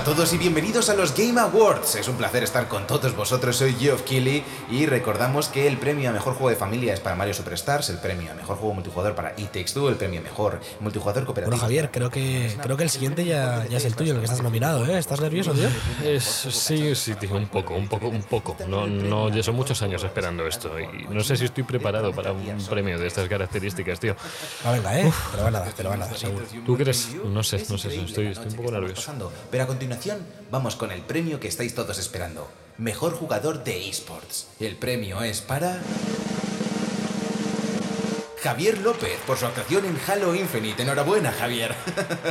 A todos y bienvenidos a los Game Awards. Es un placer estar con todos vosotros. Soy Geoff Keighley y recordamos que el premio a mejor juego de familia es para Mario Superstars, el premio a mejor juego multijugador para It Takes Two, el premio a mejor multijugador cooperativo. Bueno, Javier, creo que, creo que el siguiente ya, ya es el tuyo, en el que estás nominado, ¿eh? ¿Estás nervioso, tío? Es, sí, sí, tío, un poco, un poco, un poco. No, no, ya son muchos años esperando esto y no sé si estoy preparado para un premio de estas características, tío. Ah, venga, ¿eh? Te lo van a dar, te lo van a dar, seguro. ¿Tú crees? No sé, no sé, estoy, estoy un poco nervioso. Pero a continuación vamos con el premio que estáis todos esperando. Mejor jugador de esports. El premio es para... Javier López por su actuación en Halo Infinite. Enhorabuena, Javier.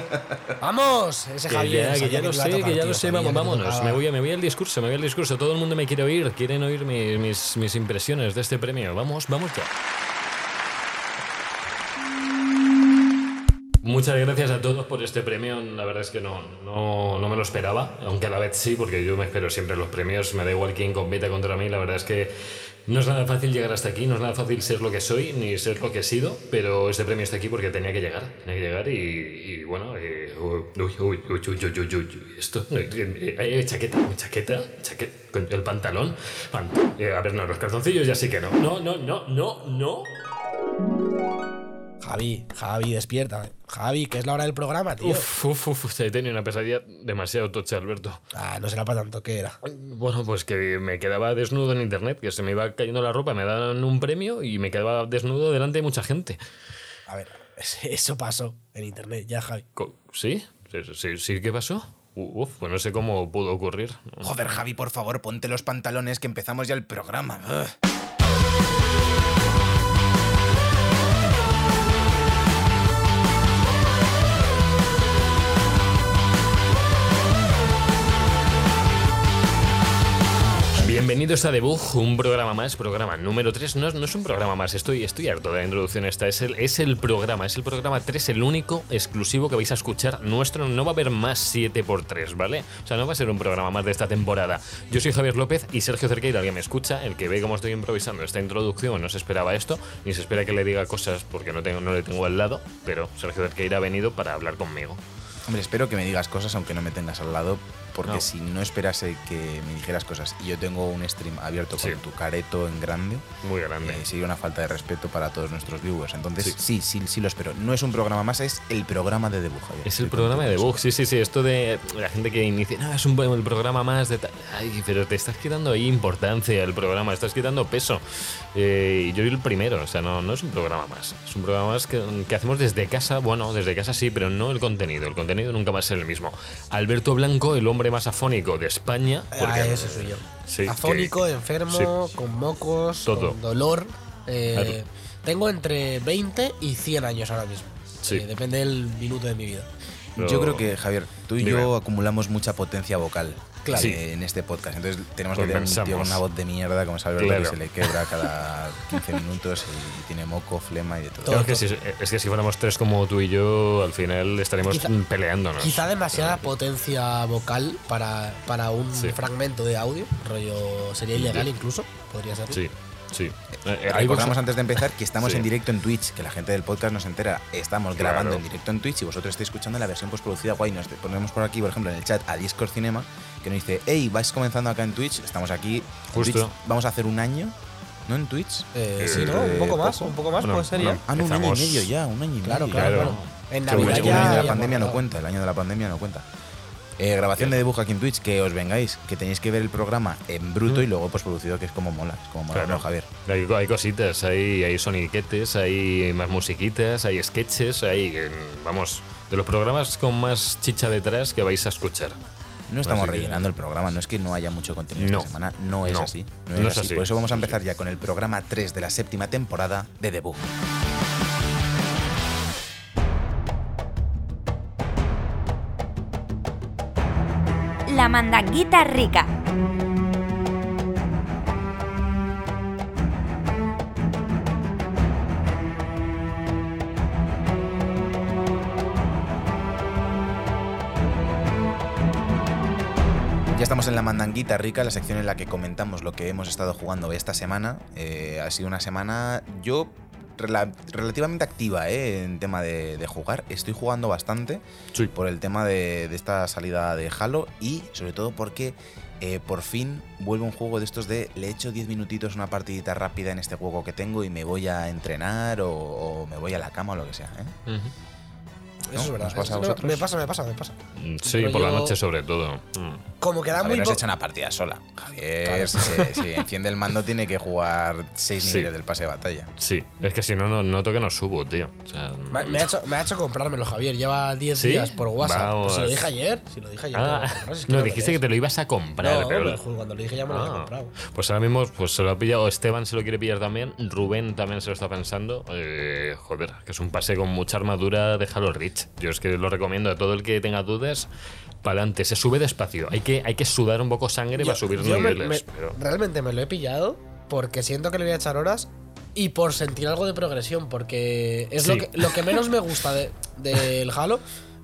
¡Vamos! Ese Que Javier. ya, que ya lo sé, tocar, que ya tío, lo sé, vamos, que vámonos. Me voy, me voy al discurso, me voy al discurso. Todo el mundo me quiere oír, quieren oír mi- mis, mis impresiones de este premio. Vamos, vamos ya. Muchas gracias a todos por este premio. La verdad es que no, no, no, me lo esperaba, aunque a la vez sí, porque yo me espero siempre los premios. Me da igual quién compita contra mí. La verdad es que no es nada fácil llegar hasta aquí, no es nada fácil ser lo que soy ni ser lo que he sido, pero este premio está aquí porque tenía que llegar. Tenía que llegar y, y bueno. Eh, uy, uy, uy, esto. Eh, eh, eh, chaqueta, chaqueta, chaqueta. El pantalón. Pant eh, a ver, no, los calzoncillos ya sí que no. No, no, no, no, no. Javi, Javi, despierta. Javi, que es la hora del programa, tío. Uf, uf, uf, he tenido una pesadilla demasiado tocha, Alberto. Ah, no será para tanto, ¿qué era? Bueno, pues que me quedaba desnudo en internet, que se me iba cayendo la ropa, me daban un premio y me quedaba desnudo delante de mucha gente. A ver, eso pasó en internet, ya, Javi. ¿Sí? ¿Sí, sí, sí qué pasó? Uf, pues no sé cómo pudo ocurrir. Joder, Javi, por favor, ponte los pantalones que empezamos ya el programa. Ugh. Bienvenidos a Debug, un programa más, programa número 3. No, no es un programa más, estoy, estoy harto de la introducción esta. Es el, es el programa, es el programa 3, el único exclusivo que vais a escuchar nuestro. No va a haber más 7x3, ¿vale? O sea, no va a ser un programa más de esta temporada. Yo soy Javier López y Sergio Cerqueira, alguien me escucha, el que ve cómo estoy improvisando esta introducción, no se esperaba esto, ni se espera que le diga cosas porque no, tengo, no le tengo al lado, pero Sergio Cerqueira ha venido para hablar conmigo. Hombre, espero que me digas cosas aunque no me tengas al lado, porque No. si no esperase que me dijeras cosas y yo tengo un stream abierto con Sí. tu careto en grande, Muy grande. eh, sería una falta de respeto para todos nuestros viewers. Entonces, Sí. sí, sí, sí, lo espero. No es un programa más, es el programa de debug, Javier. Es el programa de debug, sí, sí, sí. Esto de la gente que inicia, no, es un el programa más de. Ay, pero te estás quitando ahí importancia al programa, estás quitando peso. Eh, y yo soy el primero, o sea, no, no es un programa más. Es un programa más que, que hacemos desde casa, bueno, desde casa sí, pero no el contenido. El contenido nunca va a ser el mismo. Alberto Blanco, el hombre más afónico de España. Ah, porque- ese soy yo. Sí, Afónico, que- enfermo, sí. con mocos, Todo. con dolor. eh, tengo entre 20 y 100 años ahora mismo. Sí. Eh, depende del minuto de mi vida. Yo creo que, Javier, tú y Dime. yo acumulamos mucha potencia vocal Claro. eh, Sí. en este podcast. Entonces tenemos que tener un tío con una voz de mierda como Alberto Claro. que se le quebra cada 15 minutos y tiene moco, flema y de todo. Todo. es, que si, es que si fuéramos tres como tú y yo, al final estaríamos Quizá- peleándonos. Quizá demasiada potencia vocal para, para un Sí. fragmento de audio. Rollo, sería ilegal incluso. Podría ser. Sí, sí. Eh, eh, hay Recordamos cosa- antes de empezar que estamos Sí. en directo en Twitch, que la gente del podcast nos entera. Estamos Claro. grabando en directo en Twitch y vosotros estáis escuchando la versión postproducida guay. Nos ponemos por aquí, por ejemplo, en el chat a Discord Cinema, que nos dice, hey, vais comenzando acá en Twitch, estamos aquí. en Justo. Twitch. Vamos a hacer un año, ¿no? En Twitch. Eh, Eh, sí, ¿no? Un poco más, poco. un poco más Bueno, puede ser ya. bueno. Ah, no, un año y medio ya, un año y Claro, medio. claro, Claro. claro. En Qué El Navidad año ya de la pandemia no cuenta, el año de la pandemia no cuenta. Eh, grabación de dibujo aquí en Twitch, que os vengáis, que tenéis que ver el programa en bruto y luego postproducido, que es como mola, es como mola, Claro. ¿no, Javier? Hay, hay cositas, hay, hay soniquetes, hay más musiquitas, hay sketches, hay. eh, Vamos, de los programas con más chicha detrás que vais a escuchar. No estamos Así que- rellenando el programa, no es que no haya mucho contenido No. esta semana, no es No. así. No es, No es así. así. Por eso vamos a empezar ya con el programa 3 de la séptima temporada de Debug. mandanguita rica. Ya estamos en la mandanguita rica, la sección en la que comentamos lo que hemos estado jugando esta semana. Eh, ha sido una semana, yo rela- relativamente activa eh, en tema de, de jugar. Estoy jugando bastante Sí. por el tema de, de esta salida de Halo y sobre todo porque eh, por fin vuelve un juego de estos de le echo 10 minutitos una partidita rápida en este juego que tengo y me voy a entrenar o, o me voy a la cama o lo que sea. ¿eh? Eso es verdad. ¿Os pasa a Eso- vosotros? me pasa, me pasa, me pasa. Mm, Sí, por la noche sobre todo. Mm. Como que da Javier muy no se po- echa una partida sola. Javier, Claro. si, enciende el mando, tiene que jugar 6 Sí. niveles del pase de batalla. Sí, es que si no, no noto que no subo, tío. O sea, Me, me ha hecho, me ha hecho comprármelo, Javier. Lleva 10 ¿Sí? días por WhatsApp. Vamos. Pues si lo dije ayer. Si lo dije ayer. Ah, no, dijiste que te lo ibas a comprar, No, pero- pero cuando lo dije ya me lo había Ah, comprado. Pues ahora mismo pues se lo ha pillado. Esteban se lo quiere pillar también. Rubén también se lo está pensando. Eh, joder, que es un pase con mucha armadura de Halo Yo es que lo recomiendo a todo el que tenga dudas. Para adelante, se sube despacio. Hay que, hay que sudar un poco sangre Yo- para subir me- niveles. me- pero- Realmente me lo he pillado porque siento que le voy a echar horas y por sentir algo de progresión, porque es lo, que, lo que menos me gusta de- del Halo.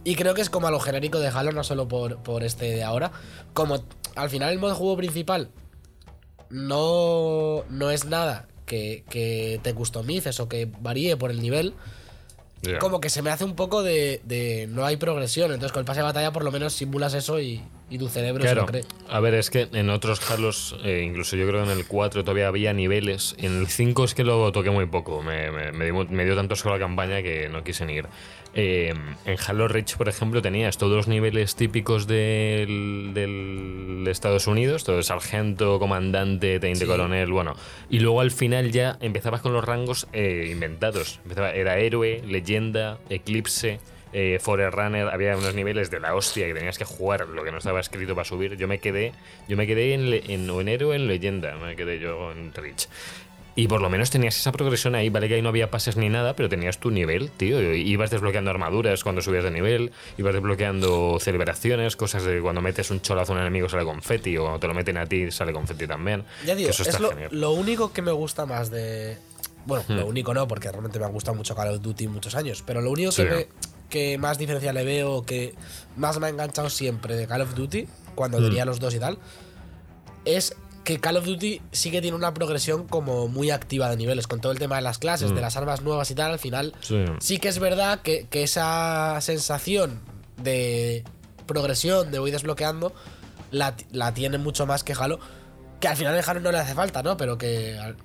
Y creo que es como a lo genérico de Halo, no solo por, por este de ahora. Como al final el modo de juego principal no, no es nada que, que te customices o que varíe por el nivel. Como que se me hace un poco de, de no hay progresión. Entonces con el pase de batalla por lo menos simulas eso y, y tu cerebro se Claro, lo cree. a ver, es que en otros Halos, eh, incluso yo creo que en el 4 todavía había niveles. En el 5 es que lo toqué muy poco. Me, me- me dio, me dio tanto asco la campaña que no quise ni ir. Eh, en Halo Reach, por ejemplo, tenías todos los niveles típicos del, del Estados Unidos: todo sargento, comandante, teniente Sí. coronel, bueno. Y luego al final ya empezabas con los rangos eh, inventados. Empezaba, era héroe, leyenda, eclipse eh, Forerunner había unos niveles de la hostia que tenías que jugar lo que no estaba escrito para subir. Yo me quedé, yo me quedé en, le- en, héroe en leyenda, me quedé yo en Rich. Y por lo menos tenías esa progresión ahí, vale que ahí no había pases ni nada, pero tenías tu nivel, tío. y Ibas desbloqueando armaduras cuando subías de nivel, ibas desbloqueando celebraciones, cosas de cuando metes un cholazo a un enemigo sale confeti, o cuando te lo meten a ti sale confeti también. Ya digo, eso es está lo, genial. lo único que me gusta más de. Bueno, Hmm. lo único no, porque realmente me ha gustado mucho Call of Duty muchos años. Pero lo único Sí. que, me- que más diferencia le veo, que más me ha enganchado siempre de Call of Duty, cuando Hmm. tenía los dos y tal, es que Call of Duty sí que tiene una progresión como muy activa de niveles, con todo el tema de las clases, de las armas nuevas y tal. Al final. Sí. sí que es verdad que, que esa sensación de progresión, de voy desbloqueando, la, la tiene mucho más que Halo. Que al final en Halo no le hace falta, ¿no? Pero que al,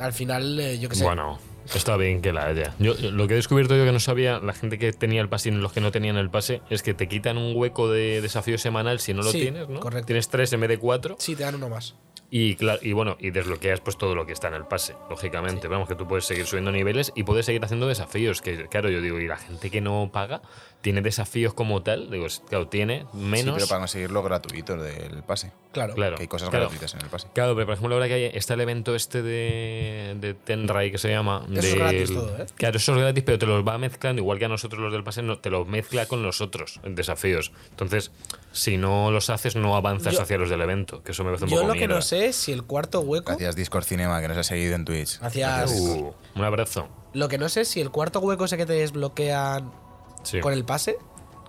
al final, eh, yo qué sé. Bueno, está bien que la haya. Yo, lo que he descubierto yo que no sabía, la gente que tenía el pase y los que no tenían el pase, es que te quitan un hueco de desafío semanal si no lo Sí, tienes, ¿no? correcto. Tienes tres en vez de cuatro. Sí, te dan uno más. Y, claro, y bueno, y desbloqueas pues todo lo que está en el pase, lógicamente. Vamos, que tú puedes seguir subiendo niveles y puedes seguir haciendo desafíos. Que claro, yo digo, y la gente que no paga tiene desafíos como tal, digo, es- claro, tiene Sí, menos. pero para conseguirlo gratuito del pase. Claro. Claro. Que hay cosas claro. gratuitas en el pase. Claro, pero por ejemplo, ahora que hay, está el evento este de, de Tenrai que se llama. Eso es del- gratis todo, ¿eh? Claro, eso es gratis, pero te los va mezclando, igual que a nosotros los del pase, no, te los mezcla con los otros desafíos. Entonces, si no los haces, no avanzas Yo- hacia los del evento, que eso me parece un Yo poco lo que mierda. no sé es si el cuarto hueco. Gracias Discord Cinema que nos ha seguido en Twitch. Gracias. Uh, un abrazo. Lo que no sé es si el cuarto hueco ese que te desbloquean Sí. con el pase,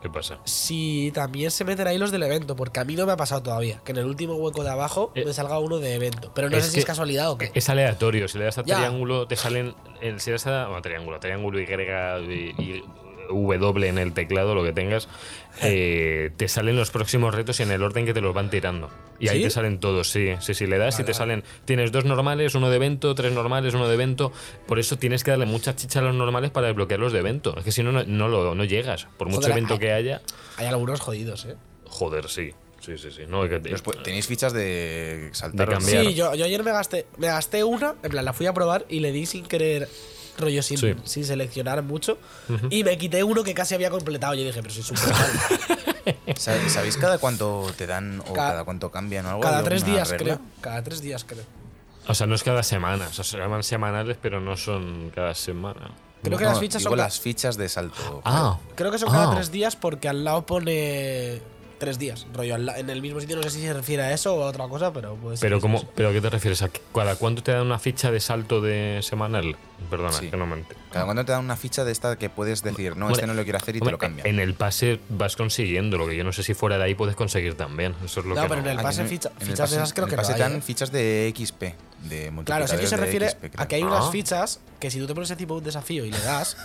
¿Qué pasa? si también se meten ahí los del evento, porque a mí no me ha pasado todavía. Que en el último hueco de abajo Eh, me salga uno de evento. Pero no sé si es casualidad o qué. Es aleatorio. Si le das a Ya. triángulo, te salen. el- si le das a. Bueno, triángulo, triángulo, Y, y, y W en el teclado, lo que tengas, eh, te salen los próximos retos y en el orden que te los van tirando. Y ahí te salen todos, sí. Sí, sí, le das y te vale. salen. Tienes dos normales, uno de evento, tres normales, uno de evento. Por eso tienes que darle mucha chicha a los normales para desbloquear los de evento. Es que si no, no, no, lo, no llegas. Por mucho Joder, evento hay- que haya. Hay algunos jodidos, ¿eh? Joder, sí. Sí, sí, sí. No, que- Tenéis fichas de saltar. De cambiar. Sí, yo, yo ayer me gasté, me gasté una, en plan, la fui a probar y le di sin querer rollo sin, Sí. sin seleccionar mucho. Y me quité uno que casi había completado. Y dije, pero si es un ¿Sabéis sabéis cada cuánto te dan o Cada- cada, cuánto cambian o algo? Cada ¿Hay tres días, regla? creo. Cada tres días, creo. O sea, no es cada semana. O sea, se llaman semanales, pero no son cada semana. Creo que No, las fichas digo son. las fichas de salto. Ah, Creo que son cada Ah. tres días porque al lado pone tres días. Rollo al la- en el mismo sitio, no sé si se refiere a eso o a otra cosa, pero pues. Pero, ¿cómo, ¿Pero a qué te refieres? ¿A qué- cada cuánto te dan una ficha de salto de semanal? Perdona, Sí. que no me Cada cuando te dan una ficha de esta que puedes decir, no, este no lo quiero hacer y te lo cambian. En el pase vas consiguiendo, lo que yo no sé si fuera de ahí puedes conseguir también. Eso es lo No, que pero en el pase ficha- en el fichas de esas creo en que el no pase hay, te dan ¿eh? fichas de XP, de Claro, sé que se de refiere XP, a que hay unas Ah. fichas que si tú te pones encima de un desafío y le das,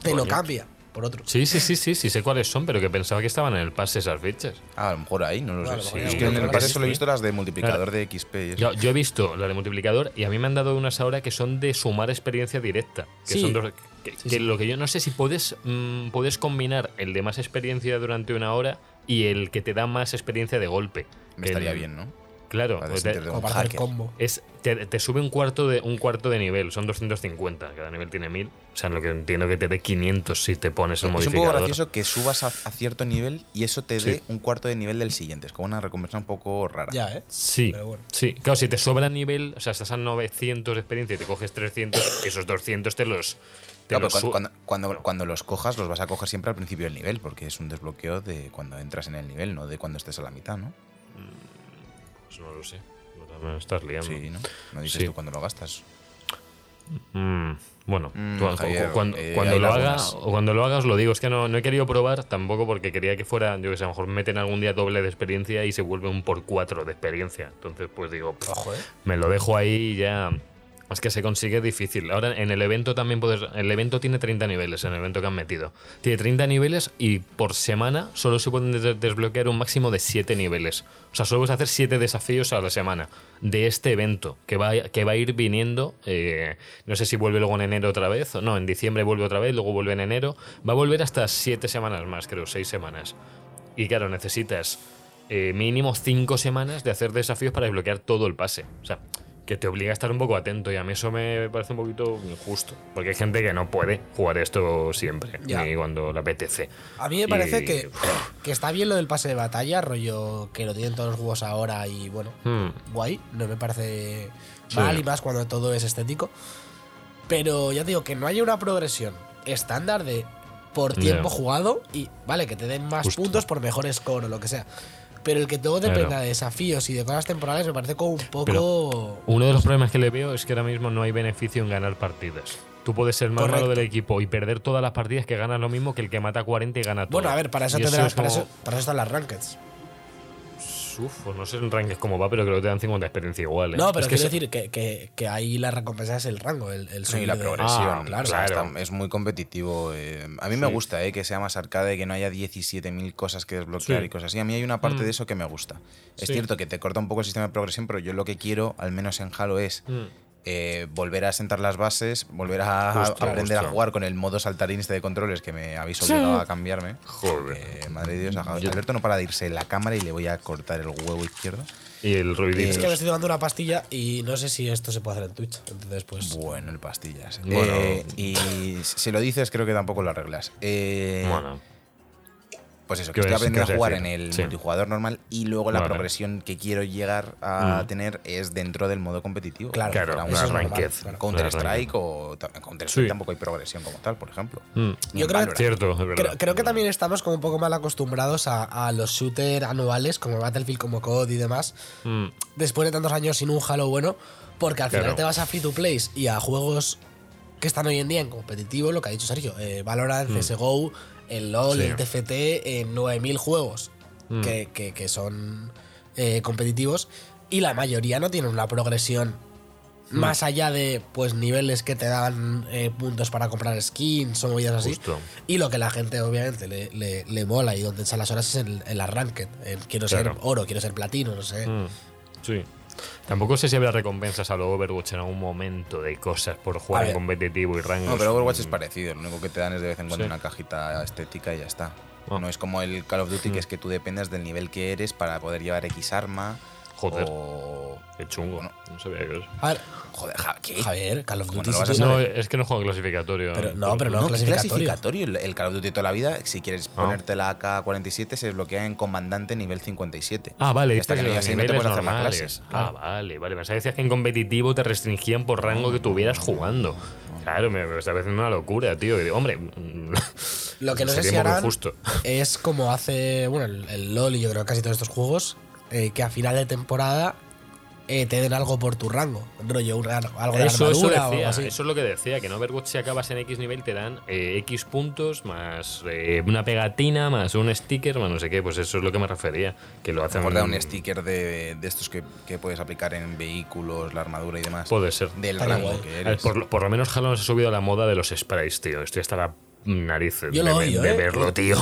te lo cambia por otro. Sí, sí, sí, sí, sí sé cuáles son, pero que pensaba que estaban en el pase esas fichas. Ah, a lo mejor ahí, no lo Claro, sé. es que en el pase solo he visto las de multiplicador de XP. y eso. Yo, yo he visto la de multiplicador y a mí me han dado unas ahora que son de sumar experiencia directa. Que Sí. son dos- que, Sí, que sí. lo que yo no sé si puedes, mm, puedes combinar el de más experiencia durante una hora y el que te da más experiencia de golpe. Me El- estaría bien, ¿no? Claro, Para pues te- un para hacer combo. es, te, te sube un cuarto, de, un cuarto de nivel, son 250, cada nivel tiene 1000. O sea, lo que entiendo que te dé 500 si te pones el Es un modificador. poco gracioso que subas a, a cierto nivel y eso te dé Sí. un cuarto de nivel del siguiente. Es como una recompensa un poco rara. Ya, ¿eh? Sí, Pero bueno. sí. Claro, si te sobra nivel, o sea, estás a 900 de experiencia y te coges 300, esos 200 te los. Te Claro, los pero su- cuando, cuando, cuando, cuando los cojas, los vas a coger siempre al principio del nivel, porque es un desbloqueo de cuando entras en el nivel, no de cuando estés a la mitad, ¿no? Pues no lo sé. Me estás liando. Sí, ¿no? No dices Sí. tú cuando lo gastas. Mm, bueno, Mm, cu- cu- Javier, cuando, eh, cuando lo haga, o cuando lo haga os lo digo, es que no, no he querido probar tampoco porque quería que fuera, yo que sé, a lo mejor meten algún día doble de experiencia y se vuelve un por cuatro de experiencia. Entonces, pues digo, pff, Ojo, ¿eh? me lo dejo ahí y ya. Es que se consigue difícil. Ahora en el evento también puedes. El evento tiene 30 niveles, en el evento que han metido. Tiene 30 niveles y por semana solo se pueden des- desbloquear un máximo de 7 niveles. O sea, solo puedes hacer 7 desafíos a la semana de este evento que va, a- que va a ir viniendo. eh, no sé si vuelve luego en enero otra vez. o No, en diciembre vuelve otra vez, luego vuelve en enero. Va a volver hasta 7 semanas más, creo, 6 semanas. Y claro, necesitas eh, mínimo 5 semanas de hacer desafíos para desbloquear todo el pase. O sea, que te obliga a estar un poco atento y a mí eso me parece un poquito injusto. Porque hay gente que no puede jugar esto siempre, Ya. ni cuando le apetece. A mí me parece Y- que, que está bien lo del pase de batalla, rollo que lo tienen todos los juegos ahora y bueno, Hmm, guay, no me parece Sí. mal y más cuando todo es estético. Pero ya te digo, que no haya una progresión estándar de por tiempo jugado y vale, que te den más Justo. puntos por mejor score o lo que sea. Pero el que todo Claro. dependa de desafíos y de cosas temporales me parece como un poco... Uno de los problemas que le veo es que ahora mismo no hay beneficio en ganar partidas. Tú puedes ser más malo del equipo y perder todas las partidas que ganas lo mismo que el que mata 40 y gana todo. bueno, a ver, para eso, Y tendrás, es para, eso, para eso están las rankeds. Uf, pues no sé en rankings cómo va, pero creo que te dan 50 de experiencia igual. ¿eh? No, pero es quiero decir que, que, que ahí la recompensa es el rango, el, el Sí, subir la de- progresión. Ah, claro. claro. es muy competitivo. eh, a mí me gusta eh, que sea más arcade, que no haya 17.000 cosas que desbloquear Sí. y cosas así. A mí hay una parte Mm. de eso que me gusta. Es Sí. cierto que te corta un poco el sistema de progresión, pero yo lo que quiero, al menos en Halo, es Mm. Eh, volver a sentar las bases, volver a, aprender a jugar con el modo saltarín este de controles que me habéis obligado a cambiarme. Joder. Eh, madre de Dios, Alberto no para de irse en la cámara y le voy a cortar el huevo izquierdo. Y el ruidito. Es que me estoy tomando una pastilla y no sé si esto se puede hacer en Twitch. Entonces, pues. Bueno, el pastillas. Bueno. Eh, y si lo dices, creo que tampoco lo arreglas. Eh, Bueno, Pues eso, ¿Qué que estoy vas- aprendiendo a jugar en el Sí. multijugador normal y luego la Vale. progresión que quiero llegar a Mm. tener es dentro del modo competitivo. Claro, Claro, eso es normal, ranked. claro. Counter Strike o Counter Strike Sí. tampoco hay progresión como tal, por ejemplo. Mm. Yo creo que-. Cierto, es verdad. Creo, creo que también estamos como un poco mal acostumbrados a, a los shooters anuales como Battlefield, como COD y demás, Mm. después de tantos años sin un Halo bueno, porque al final te vas a free to play y a juegos que están hoy en día en competitivo, lo que ha dicho Sergio, eh, Valorant, CSGO, el LoL, el TFT, en 9000 juegos Mm. que, que- que son eh, competitivos y la mayoría no tienen una progresión Mm. más allá de pues niveles que te dan eh, puntos para comprar skins o movidas así. Justo. Y lo que la gente obviamente le, le- le mola y donde echan las horas es en, en la ranked. En quiero Claro. ser oro, quiero ser platino, no sé. Mm, Sí. Tampoco sé si habrá recompensas a lo Overwatch en algún momento de cosas por jugar en competitivo y rangos. No, pero Overwatch Mm, es parecido. Lo único que te dan es de vez en cuando Sí. una cajita estética y ya está. Ah. No es como el Call of Duty, Mm. que es que tú dependes del nivel que eres para poder llevar X arma. Joder. O... Qué chungo. Bueno. No sabía que eso. A ver, Joder, Ja- ¿qué? Javier, Call of ¿Cómo Duty. no lo vas a sí, No, saber? es que no juego clasificatorio. Pero- no, pero no, No, ¿qué clasificatorio. clasificatorio. El, Call of Duty toda la vida, si quieres Ah. ponerte la AK-47, se desbloquea en comandante nivel 57. Ah, vale, hasta que es no no te puedes hacer más clases. Ah, vale, vale. Pensaba que decías que en competitivo te restringían por rango que tuvieras jugando. Claro, me, me está pareciendo una locura, tío. Que digo, hombre, Lo que no sé si harán injusto. es como hace, bueno, el, el LOL y yo creo que casi todos estos juegos, eh, que a final de temporada eh, te den algo por tu rango. Rollo, un- algo de Eso, eso, armadura o algo así. eso es lo que decía, que en Overwatch si acabas en X nivel te dan eh, X puntos más eh, una pegatina, más un sticker, más no sé qué, pues eso es lo que me refería, que lo hacen... Recuerda un sticker de, de estos que, que puedes aplicar en vehículos, la armadura y demás. Puede ser. Del rango que eres. Por, lo- por lo menos Halo se ha subido a la moda de los sprays, tío. Estoy hasta la nariz de, odio, ¿eh? verlo, tío.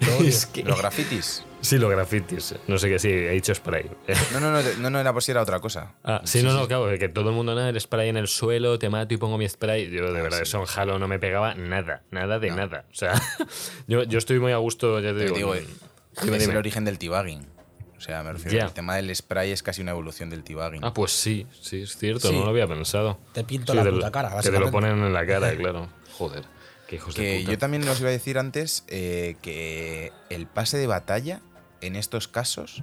Lo odio. Es que- Los grafitis. Sí, los grafitis. No sé qué, sí, he dicho spray. No, no, no, no, no era por si era otra cosa. Ah, sí, no, no, claro, que todo el mundo, nada, el spray en el suelo, te mato y pongo mi spray. Yo, de verdad, eso en Halo no me pegaba nada, nada de nada. O sea, yo, yo estoy muy a gusto, ya te digo. digo, en- Dime, es el origen del debugging. O sea, me refiero Ya. el tema del spray es casi una evolución del debugging. Ah, pues sí, sí, es cierto, Sí. no lo había pensado. Te pinto Sí, la puta lo- cara, Que te lo ponen en la cara, claro. Joder, qué hijos de que puta. yo también os iba a decir antes eh, que el pase de batalla en estos casos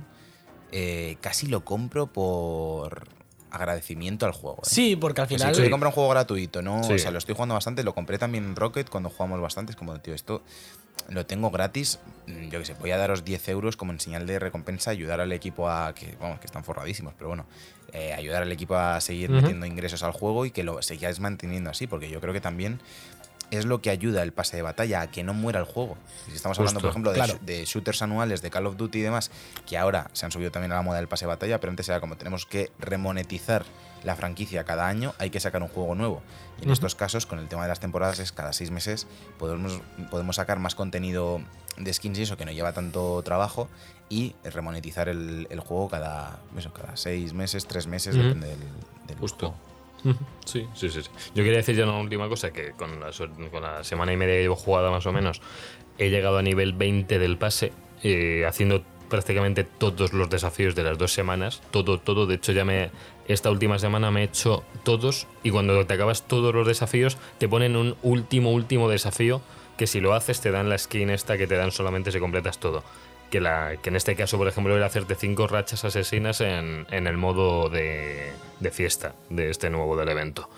eh, casi lo compro por agradecimiento al juego. ¿eh? Sí, porque al sea, final. si yo compro un juego gratuito, ¿no? Sí. O sea, lo estoy jugando bastante, lo compré también en Rocket cuando jugamos bastante. Es como, tío, esto lo tengo gratis. mm, Yo que sé, voy a daros 10 euros como en señal de recompensa, ayudar al equipo a. que, vamos, que están forradísimos, pero bueno. eh, ayudar al equipo a seguir metiendo ingresos al juego y que lo sigáis manteniendo así, porque yo creo que también es lo que ayuda el pase de batalla a que no muera el juego. Si estamos hablando, por ejemplo, de, claro. sh- de shooters anuales de Call of Duty y demás, que ahora se han subido también a la moda del pase de batalla, pero antes era como tenemos que remonetizar la franquicia cada año, hay que sacar un juego nuevo. Y en estos casos, con el tema de las temporadas, es cada seis meses podemos, podemos sacar más contenido de skins y eso que no lleva tanto trabajo y remonetizar el, el juego cada, eso, cada seis meses, tres meses, depende del, del Justo. juego. Sí, sí, sí. Yo quería decir ya una última cosa, que con la, con la semana y media que llevo jugada más o menos, he llegado a nivel 20 del pase, eh, haciendo prácticamente todos los desafíos de las dos semanas, todo, todo, de hecho ya me, esta última semana me he hecho todos y cuando te acabas todos los desafíos te ponen un último, último desafío que si lo haces te dan la skin esta que te dan solamente si completas todo. Que, la, que en este caso, por ejemplo, era hacerte cinco rachas asesinas en, en el modo de, de fiesta de este nuevo del evento.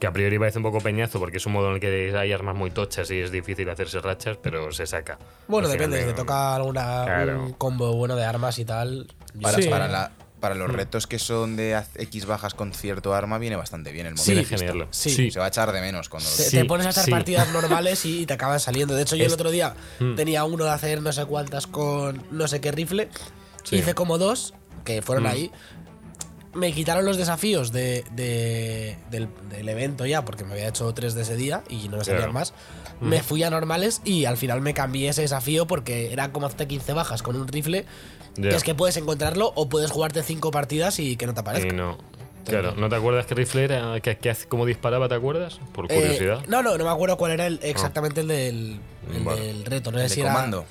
Que a priori parece un poco peñazo porque es un modo en el que hay armas muy tochas y es difícil hacerse rachas, pero se saca. Bueno, depende, si de- te toca alguna Claro. un combo bueno de armas y tal. Para, Sí. para, la- para Mm. los retos que son de haz- X bajas con cierto arma, viene bastante bien el modo Sí. Sí. Sí. Se va a echar de menos cuando Te, Sí, te pones a echar sí. partidas normales y te acaban saliendo. De hecho, yo el otro día Mm. tenía uno de hacer no sé cuántas con no sé qué rifle. Sí. Hice como dos, que fueron Mm. ahí. Me quitaron los desafíos de, de- del, del evento ya, porque me había hecho tres de ese día y no me salían Claro. Mm. más. Me fui a normales y al final me cambié ese desafío porque era como hacerte 15 bajas con un rifle. Que es que puedes encontrarlo o puedes jugarte cinco partidas y que no te Y aparezca. no. Claro, ¿no te acuerdas qué rifle era? ¿Qué, qué hace- ¿Cómo disparaba? ¿Te acuerdas? Por Eh, curiosidad. no, no, no me acuerdo cuál era el, exactamente el, del, el Vale. del reto. No sé el si de era- comando.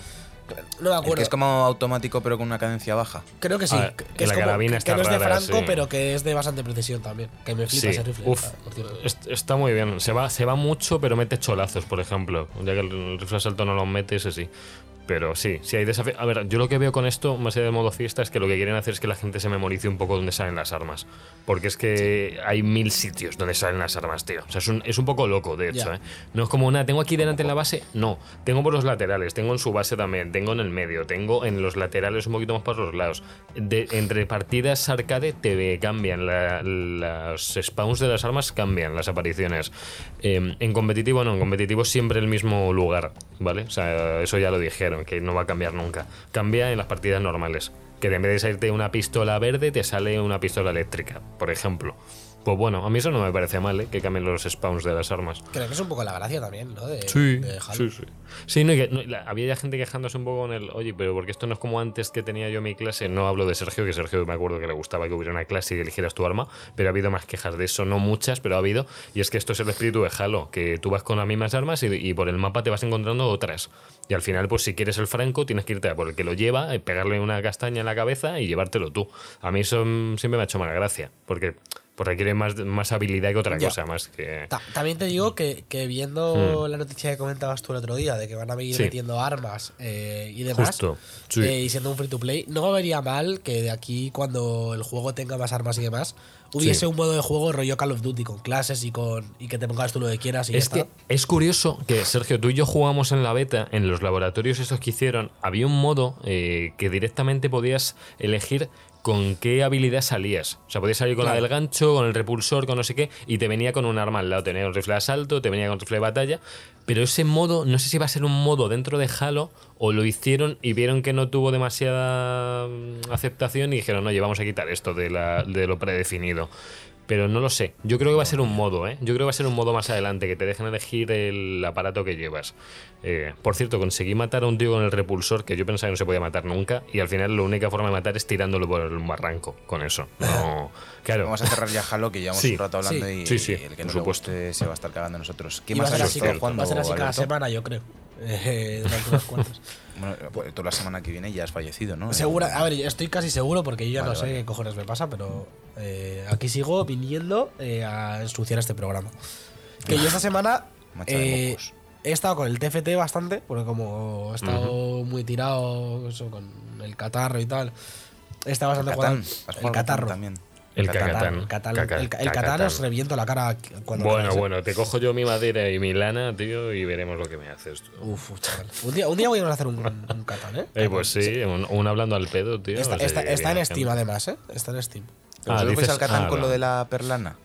No me El acuerdo. que es como automático pero con una cadencia baja. Creo que sí. Ah, que, que es la como- carabina que está no es de rara, Franco, sí. pero que es de bastante precisión también. Que me flipa Sí, ese rifle. uf, está muy bien. Se va, se va mucho, pero mete cholazos, por ejemplo. Ya que el rifle asalto no lo mete, ese sí. Pero sí, sí hay desafíos. A ver, yo lo que veo con esto, más allá de modo fiesta, es que lo que quieren hacer es que la gente se memorice un poco dónde salen las armas. Porque es que hay mil sitios donde salen las armas, tío. O sea, es un, es un poco loco, de hecho. ¿eh? No es como una, tengo aquí delante en la base. No, tengo por los laterales, tengo en su base también, tengo en el medio, tengo en los laterales un poquito más para los lados. De, entre partidas arcade te cambian, la- los spawns de las armas cambian, las apariciones. Eh, en competitivo no, en competitivo siempre el mismo lugar, ¿vale? O sea, eso ya lo dijeron, que no va a cambiar nunca. Cambia en las partidas normales. Que en vez de salirte una pistola verde, te sale una pistola eléctrica, por ejemplo. Pues bueno, a mí eso no me parece mal, ¿eh? que cambien los spawns de las armas. Creo que es un poco la gracia también, ¿no? De, Sí, de sí, sí. Sí, no, que- no, había ya gente quejándose un poco con el, oye, pero porque esto no es como antes que tenía yo mi clase. No hablo de Sergio, que Sergio me acuerdo que le gustaba que hubiera una clase y eligieras tu arma, pero ha habido más quejas de eso, no muchas, pero ha habido. Y es que esto es el espíritu de Halo, que tú vas con las mismas armas y, y por el mapa te vas encontrando otras. Y al final, pues si quieres el franco, tienes que irte a por el que lo lleva, eh, pegarle una castaña en la cabeza y llevártelo tú. A mí eso mm, siempre me ha hecho mala gracia, porque pues, requiere más, más habilidad que otra Ya. cosa, más que... Ta- también te digo que, que viendo la noticia que comentabas tú el otro día de que van a ir Hmm. Sí. metiendo armas eh, y demás, Justo, sí. eh, y siendo un free to play, no me vería mal que de aquí, cuando el juego tenga más armas y demás, hubiese Sí. un modo de juego rollo Call of Duty con clases y con y que te pongas tú lo que quieras y Es ya que está. es curioso que, Sergio, tú y yo jugamos en la beta, en los laboratorios estos que hicieron, había un modo eh, que directamente podías elegir con qué habilidad salías. O sea, podías salir con la del gancho, con el repulsor, con no sé qué, y te venía con un arma al lado. Tenía un rifle de asalto, te venía con rifle de batalla, pero ese modo, no sé si va a ser un modo dentro de Halo o lo hicieron y vieron que no tuvo demasiada mm, aceptación y dijeron, oye, vamos a quitar esto de, la- de lo predefinido. Pero no lo sé. Yo creo que va a ser un modo, ¿eh? Yo creo que va a ser un modo más adelante, que te dejen elegir el aparato que llevas. Eh, por cierto, conseguí matar a un tío con el repulsor que yo pensaba que no se podía matar nunca. Y al final la única forma de matar es tirándolo por el barranco con eso. No. Claro. Vamos a cerrar ya Halo, que llevamos Sí, un rato hablando sí. y, Sí, sí, y el que no por le supuesto. guste se va a estar cagando a nosotros. ¿Qué Y va a más ser así, va a ser así cada semana, yo creo. Eh, durante unas cuantas. Bueno, pues tú la semana que viene ya has fallecido, ¿no? Segura, a ver, estoy casi seguro porque yo ya Vale, no sé vale. qué cojones me pasa, pero eh, aquí sigo viniendo eh, a ensuciar este programa. Que yo esta semana eh, he estado con el TFT bastante, porque como he estado muy tirado eso, con el catarro y tal, he estado bastante jugando. ¿Has El catarro. también. El Catán. Cacatán. El Caca- el, Cacatán. Os reviento la cara cuando Bueno, veáis, ¿eh? bueno, te cojo yo mi madera y mi lana, tío, y veremos lo que me haces. tú. Uf, chaval. Un día, un día voy a hacer un, un Catán, ¿eh? Eh, pues sí, un, un hablando al pedo, tío. Está, en Steam, además, ¿eh? Está en Steam. ¿Pero Ah, dices- al Catán ah, con lo no. de la perlana?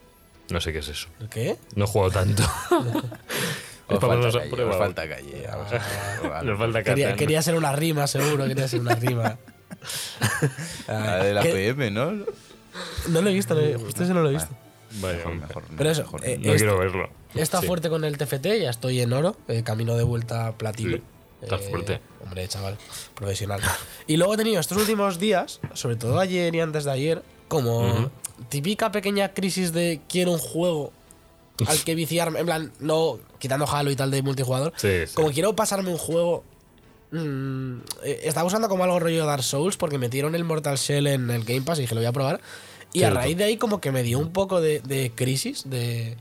No sé qué es eso. ¿Qué? No he jugado tanto. es Os para ponernos falta calle, prueba. os falta calle. vamos. Nos falta Quería, quería ser una rima, seguro, quería ser una rima. La de la. PM, ¿no? No lo he visto, no justo ese no lo he visto. Mejor, mejor. Pero eso, mejor. eh, No Este- quiero verlo. He estado Sí. fuerte con el TFT, ya estoy en oro, eh, camino de vuelta a platino. Sí, estás fuerte. Hombre, chaval, profesional. Y luego he tenido estos últimos días, sobre todo ayer y antes de ayer, como típica pequeña crisis de quiero un juego al que viciarme, en plan, no quitando Halo y tal de multijugador, Sí, sí. como quiero pasarme un juego. Mm, eh, estaba usando como algo rollo Dark Souls porque metieron el Mortal Shell en el Game Pass y dije lo voy a probar. Y a Cierto. raíz de ahí como que me dio un poco de, de crisis, de...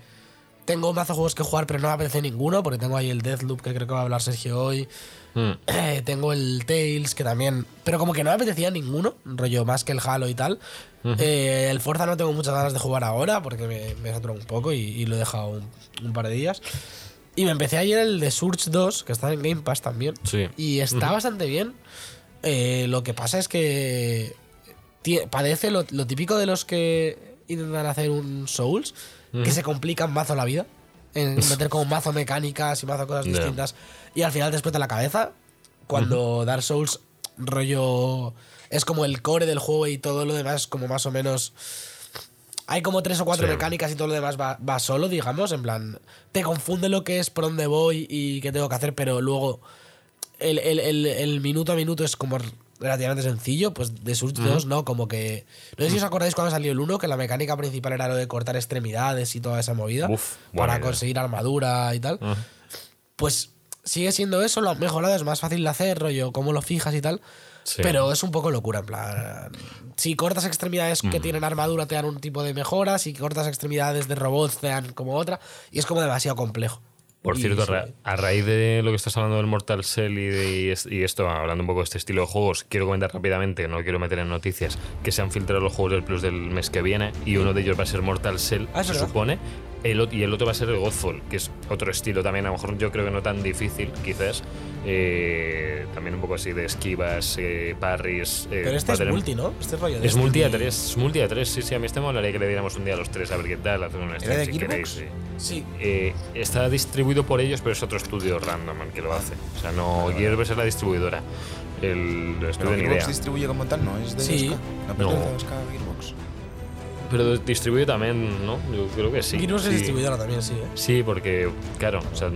Tengo mazo juegos que jugar pero no me apetece ninguno porque tengo ahí el Deathloop que creo que va a hablar Sergio hoy. Mm. Eh, tengo el Tales que también... Pero como que no me apetecía ninguno, rollo más que el Halo y tal. Eh, el Forza no tengo muchas ganas de jugar ahora porque me, me saturó un poco y, y lo he dejado un, un par de días. Y me empecé ayer el de Surge 2, que está en Game Pass también. Sí. Y está bastante bien. Eh, lo que pasa es que padece lo, lo típico de los que intentan hacer un Souls, que se complican mazo la vida. En meter como mazo mecánicas y mazo cosas distintas. Y al final te explota la cabeza. Cuando Dark Souls, rollo. Es como el core del juego y todo lo demás, como más o menos. Hay como tres o cuatro Sí. mecánicas y todo lo demás va, va solo, digamos. En plan, te confunde lo que es, por dónde voy y qué tengo que hacer, pero luego el, el- el- el minuto a minuto es como relativamente sencillo. Pues de Surge 2, ¿no? Como que. No sé si os acordáis cuando salió el 1, que la mecánica principal era lo de cortar extremidades y toda esa movida. Uf, para idea. conseguir armadura y tal. Pues sigue siendo eso, lo han mejorado, es más fácil de hacer, rollo, cómo lo fijas y tal. Sí. Pero es un poco locura, en plan. Si cortas extremidades Mm. que tienen armadura, te dan un tipo de mejora. Si cortas extremidades de robots, te dan como otra. Y es como demasiado complejo. Por Y cierto, a, sí. ra- a raíz de lo que estás hablando del Mortal Shell y, de- y es- y esto, hablando un poco de este estilo de juegos, quiero comentar rápidamente, no quiero meter en noticias, que se han filtrado los juegos del Plus del mes que viene y uno de ellos va a ser Mortal Shell, Ah, se verdad. supone, el, y el otro va a ser el Godfall, que es otro estilo también, a lo mejor yo creo que no tan difícil, quizás. eh, también un poco así de esquivas, eh, parries. eh, Pero este es multi, ¿no? Este rollo de Es Destiny. multi a 3, es multi a 3, sí, sí, a mí este me molaría que le diéramos un día a los tres a ver qué tal, hacer un ¿Era stream de si Gearbox? queréis. sí. Sí. Eh, está distribuido por ellos, pero es otro estudio random el que lo hace. O sea, no Gearbox es la distribuidora. El Pero estudio ni Gearbox idea. distribuye como tal, ¿no? Es de Sí. 2K. No pertenece No. a 2K Gearbox. Pero distribuye también, ¿no? Yo creo que sí. Gearbox sí. es distribuidora también, sí. ¿eh? Sí, porque, claro, o sea,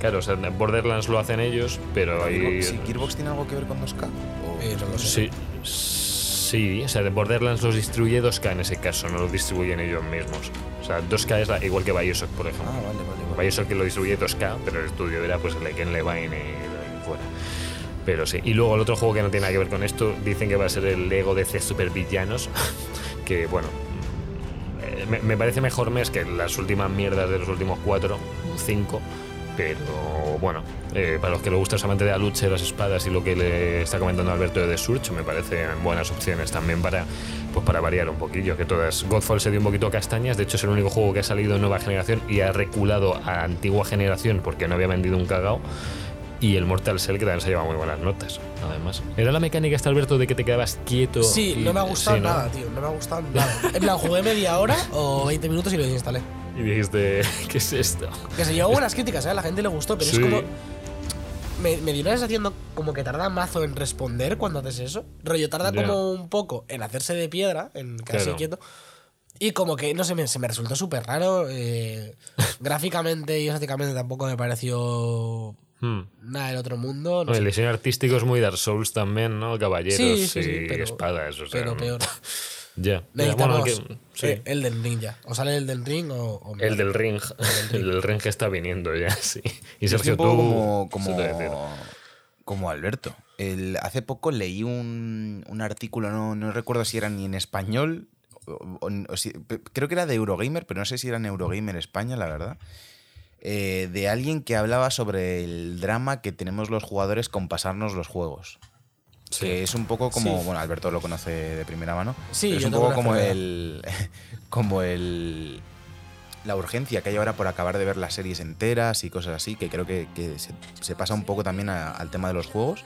claro, o sea, Borderlands lo hacen ellos, pero. Gearbox, sí, ¿Gearbox tiene algo que ver con 2K? ¿O- Eh, no lo sé. Sí, sí, o sea, de Borderlands los distribuye 2K en ese caso, no los distribuyen ellos mismos. O sea, 2K es la- igual que Bioshock, por ejemplo. Ah, vale, vale. vale. Bioshock que lo distribuye 2K, pero el estudio era pues el de Ken Levine y fuera. Pero sí. Y luego el otro juego que no tiene nada que ver con esto, dicen que va a ser el Lego DC Supervillanos, que bueno, me, me parece mejor mes que las últimas mierdas de los últimos 4, 5, Pero bueno, eh, para los que les gusta esa amante de la lucha las espadas y lo que le está comentando Alberto de Surge, me parecen buenas opciones también para, pues para variar un poquillo. Que todas. Godfall se dio un poquito a castañas, de hecho es el único juego que ha salido en nueva generación y ha reculado a antigua generación porque no había vendido un cagao. Y el Mortal Cell que también se lleva muy buenas notas, además. ¿Era la mecánica esta, Alberto, de que te quedabas quieto? Sí, y- no me ha gustado sí, ¿no? nada, tío. No me ha gustado nada. En plan, jugué media hora o 20 minutos y lo desinstalé. Y dijiste, ¿qué es esto? Que se llevó buenas críticas, ¿eh? A la gente le gustó, pero Sí. es como. Me, me dio una sensación como que tarda mazo en responder cuando haces eso. Rollo, tarda como un poco en hacerse de piedra, en quedarse Claro. quieto. Y como que, no sé, me, se me resultó súper raro. eh, gráficamente y estéticamente tampoco me pareció Hmm. nada del otro mundo. no Bueno, sé. el diseño artístico es muy Dark Souls también, ¿no? Caballeros Sí, sí, y pero- espadas. O sea, pero peor. Ya. Ya, Necesitamos bueno, que- sí. eh, el del ring ya. O sale el del ring o. o el del ring. El del ring que está viniendo ya, sí. Y Sergio, un poco tú. como, como, como Alberto. El- hace poco leí un, un artículo, no, no recuerdo si era ni en español, o- o- o si- pe- creo que era de Eurogamer, pero no sé si era en Eurogamer España, la verdad. Eh, de alguien que hablaba sobre el drama que tenemos los jugadores con pasarnos los juegos. Que es un poco como, Sí. bueno, Alberto lo conoce de primera mano. Sí, pero es yo un poco como el, como el, la urgencia que hay ahora por acabar de ver las series enteras y cosas así, que creo que, que se, se pasa un poco también a- al tema de los juegos.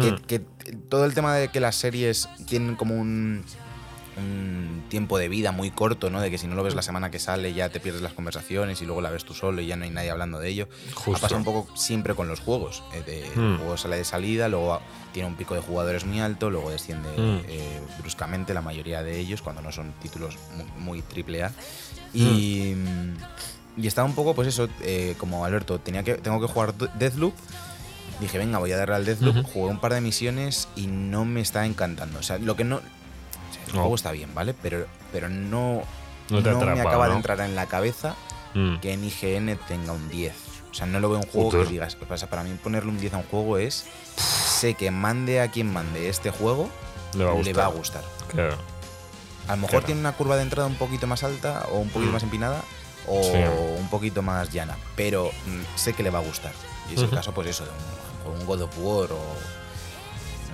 Que, Hmm. que todo el tema de que las series tienen como un, un tiempo de vida muy corto, ¿no? De que si no lo ves la semana que sale ya te pierdes las conversaciones y luego la ves tú solo y ya no hay nadie hablando de ello. Justo. Ha pasado un poco siempre con los juegos. eh, de- Hmm. El juego sale de salida, luego tiene un pico de jugadores muy alto, luego desciende Hmm. eh, bruscamente la mayoría de ellos cuando no son títulos muy, muy triple A. Y, y estaba un poco, pues eso, eh, como Alberto, tenía que, tengo que jugar Deathloop. Dije, venga, voy a darle al Deathloop. Ujú. Jugué un par de misiones y no me está encantando. O sea, lo que no. El No. juego está bien, ¿vale? Pero, pero no, No te me atrapa, acaba de entrar en la cabeza Mm. que en IGN tenga un 10. O sea, no lo veo un juego Joder. que digas. O sea, para mí ponerle un 10 a un juego es. Sé que mande a quien mande este juego, Le va a gustar. le va a gustar. Claro. A lo mejor Claro. tiene una curva de entrada un poquito más alta o un poquito Mm. más empinada o Sí. un poquito más llana, pero mm, sé que le va a gustar. Y es el Ujú. caso, pues eso, de un, un God of War o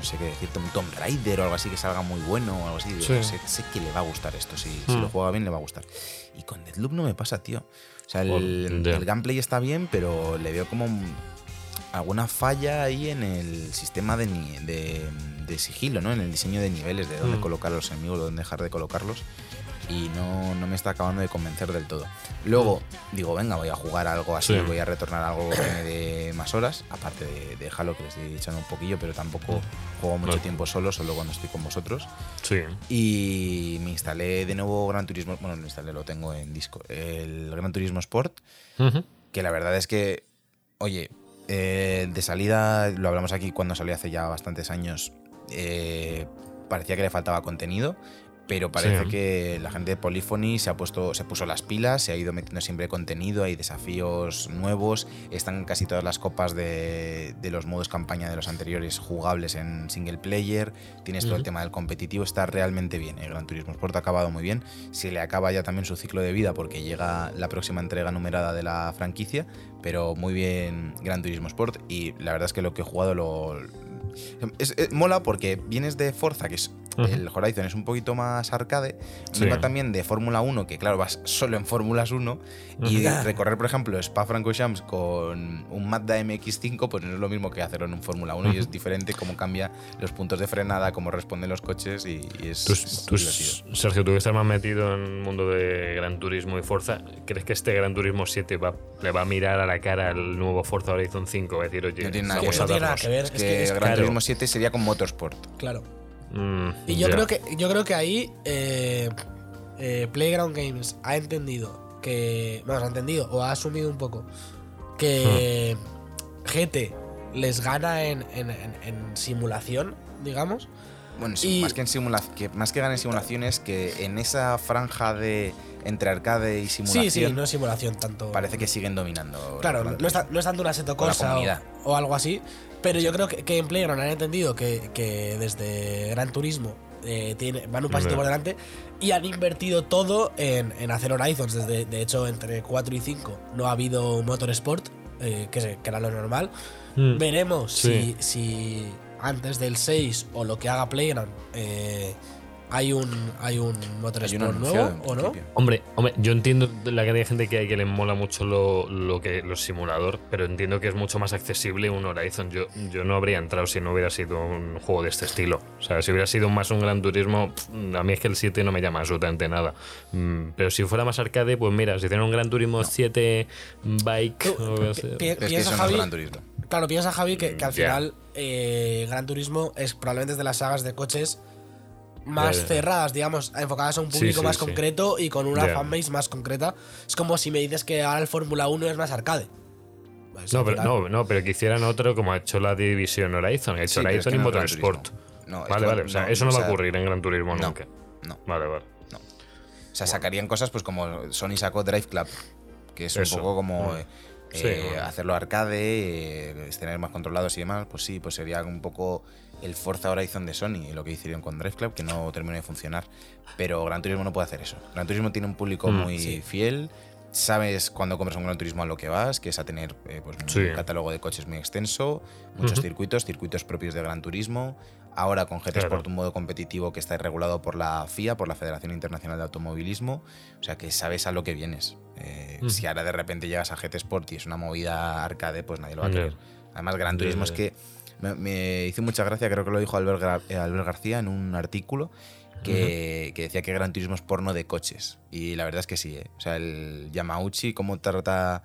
sé qué decirte, un Tomb Raider o algo así que salga muy bueno o algo así. Sí. sé, sé que le va a gustar esto, si, si Mm. lo juega bien le va a gustar. Y con Deadloop no me pasa, tío. O sea, el, el gameplay está bien, pero le veo como un- alguna falla ahí en el sistema de, de, de sigilo, ¿no? En el diseño de niveles, de dónde Mm. colocar a los enemigos, de dónde dejar de colocarlos. Y no, no me está acabando de convencer del todo. Luego digo, venga, voy a jugar algo así, Sí. voy a retornar algo que me dé más horas, aparte de, de Halo, que les estoy echando un poquillo, pero tampoco juego mucho tiempo solo, solo cuando estoy con vosotros. Sí. Y me instalé de nuevo Gran Turismo, bueno, lo instalé, lo tengo en disco, el Gran Turismo Sport, que la verdad es que, oye, eh, de salida, lo hablamos aquí cuando salió hace ya bastantes años, eh, parecía que le faltaba contenido, pero parece Sí. que la gente de Polyphony se ha puesto, se puso las pilas, se ha ido metiendo siempre contenido, hay desafíos nuevos, están casi todas las copas de, de los modos campaña de los anteriores jugables en single player, tienes todo el tema del competitivo, está realmente bien, el Gran Turismo Sport ha acabado muy bien, se le acaba ya también su ciclo de vida porque llega la próxima entrega numerada de la franquicia, pero muy bien Gran Turismo Sport y la verdad es que lo que he jugado lo... es- es- mola porque vienes de Forza, que es Ujú. el Horizon es un poquito más arcade, Sí. vengo también de Fórmula 1, que claro, vas solo en Fórmulas 1, y Ujú. recorrer, por ejemplo, Spa-Francorchamps con un Mazda MX5, pues no es lo mismo que hacerlo en un Fórmula 1 y es diferente cómo cambia los puntos de frenada, cómo responden los coches y, y es, Tú- es tú-. Sergio, tú que estás más metido en el mundo de Gran Turismo y Forza, ¿crees que este Gran Turismo 7 va, le va a mirar a la cara al nuevo Forza Horizon 5? Va a decir, oye, No tiene nada vamos que a no tiene nada que ver. Es Es que, que, es- Gran claro. Turismo 7 sería con Motorsport. claro. Mm, Y yo creo que yo creo que ahí eh, eh, Playground Games ha entendido que. Vamos, ha entendido o ha asumido un poco que Hmm. GT les gana en, en- en- en simulación, digamos. Bueno, sí, Y- más que en simulación, que más que en simulaciones, que en esa franja de entre arcade y simulación Sí, sí, no es simulación tanto. parece que siguen dominando. Claro, no, está- no es tanto una seto cosa o, o algo así, pero yo creo que, que en Playground han entendido que, que desde Gran Turismo eh, tiene, van un pasito por delante y han invertido todo en, en hacer Horizons. Desde, de hecho, entre 4 y 5 no ha habido Motorsport eh, que, era lo normal. Mm. Veremos Sí. si, si antes del 6 o lo que haga Playground eh, hay un hay un Motorsport anunciado, nuevo o no. Hombre, hombre, yo entiendo la cantidad de gente que hay que le mola mucho lo, lo que los simulador, pero entiendo que es mucho más accesible un Horizon. Yo, yo no habría entrado si no hubiera sido un juego de este estilo. O sea, si hubiera sido más un Gran Turismo, a mí es que el 7 no me llama absolutamente nada. Mm, Pero si fuera más arcade, pues mira, si hiciera un Gran Turismo 7 bike, Tú, o pi- pi- piensa, eso no es Javi, Gran Turismo. Claro, piensa Javi que, que al Mm, final eh, Gran Turismo es probablemente es de las sagas de coches más cerradas, digamos, enfocadas a un público sí, más sí. concreto y con una fanbase más concreta. Es como si me dices que ahora el Fórmula 1 es más arcade. Pues, No pero, no, no, pero que hicieran otro como ha hecho la división Horizon. Ha hecho Horizon y no Motorsport. No, vale, que- vale. O sea, no, eso no o va a sea, ocurrir en Gran Turismo no, nunca. no. Vale, vale. O sea, sacarían cosas pues como Sony sacó Drive Club, que es Eso. un poco como Mm. eh, Sí, eh, bueno. hacerlo arcade, eh, tener más controlados y demás. Pues sí, pues sería un poco el Forza Horizon de Sony, lo que hicieron con Drive Club, que no terminó de funcionar. Pero Gran Turismo no puede hacer eso. Gran Turismo tiene un público Mm. muy Sí. fiel. Sabes cuando compras un Gran Turismo a lo que vas, que es a tener eh, pues, un catálogo de coches muy extenso, muchos circuitos, circuitos propios de Gran Turismo. Ahora con GT Claro. Sport un modo competitivo que está regulado por la FIA, por la Federación Internacional de Automovilismo. O sea que sabes a lo que vienes. Eh, Ujú. Si ahora de repente llegas a GT Sport y es una movida arcade, pues nadie lo va a querer. Además, Gran Turismo es que me, me hizo mucha gracia, creo que lo dijo Albert, eh, Albert García en un artículo. Que, que decía que Gran Turismo es porno de coches. Y la verdad es que sí. ¿eh? O sea, el Yamauchi, cómo trata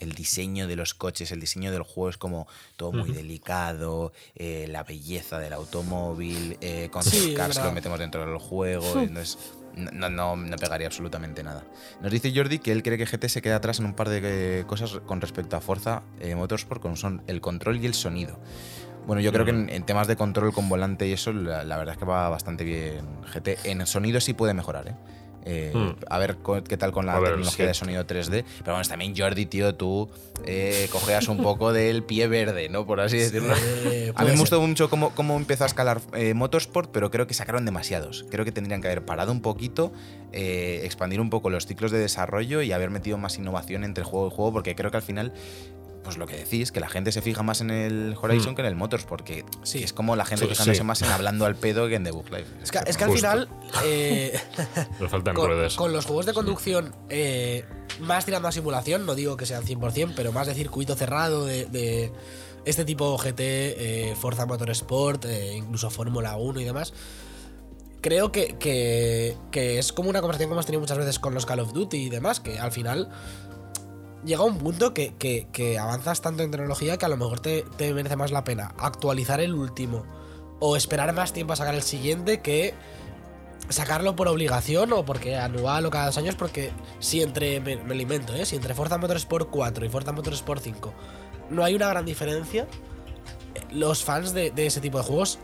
el diseño de los coches, el diseño del juego es como todo muy delicado, eh, la belleza del automóvil, eh, con Sí, cars que lo metemos dentro del juego, entonces no, no, no pegaría absolutamente nada. Nos dice Jordi que él cree que GT se queda atrás en un par de eh, cosas con respecto a Forza eh, Motorsport, como son el control y el sonido. Bueno, yo creo que en, en temas de control con volante y eso, la, la verdad es que va bastante bien GT. En sonido sí puede mejorar, ¿eh? Eh, Hmm. A ver qué tal con la A tecnología sí. de sonido 3D. Pero vamos, también Jordi, tío, tú eh, cogeas un poco del pie verde, ¿no? Por así decirlo. A mí me gustó mucho cómo, cómo empezó a escalar eh, Motorsport, pero creo que sacaron demasiados. Creo que tendrían que haber parado un poquito, eh, expandir un poco los ciclos de desarrollo y haber metido más innovación entre juego y juego, porque creo que al final, pues lo que decís, que la gente se fija más en el Horizon Hmm. que en el Motorsport, que Sí. es como la gente Sí, fijándose sí. más en hablando al pedo que en The Book Live. Es que, es que al final, eh, faltan con, ruedas. con los juegos de conducción eh, más tirando a simulación, no digo que sean 100%, pero más de circuito cerrado, de, de este tipo GT, eh, Forza Motorsport, eh, incluso Fórmula 1 y demás. Creo que, que- que es como una conversación que hemos tenido muchas veces con los Call of Duty y demás, que al final llega un punto que, que- avanzas tanto en tecnología que a lo mejor te, merece más la pena actualizar el último o esperar más tiempo a sacar el siguiente que sacarlo por obligación o porque anual o cada dos años, porque si entre, me, me lo invento, ¿eh? si entre Forza Motorsport 4 y Forza Motorsport 5 no hay una gran diferencia, eh, los fans de ese tipo de juegos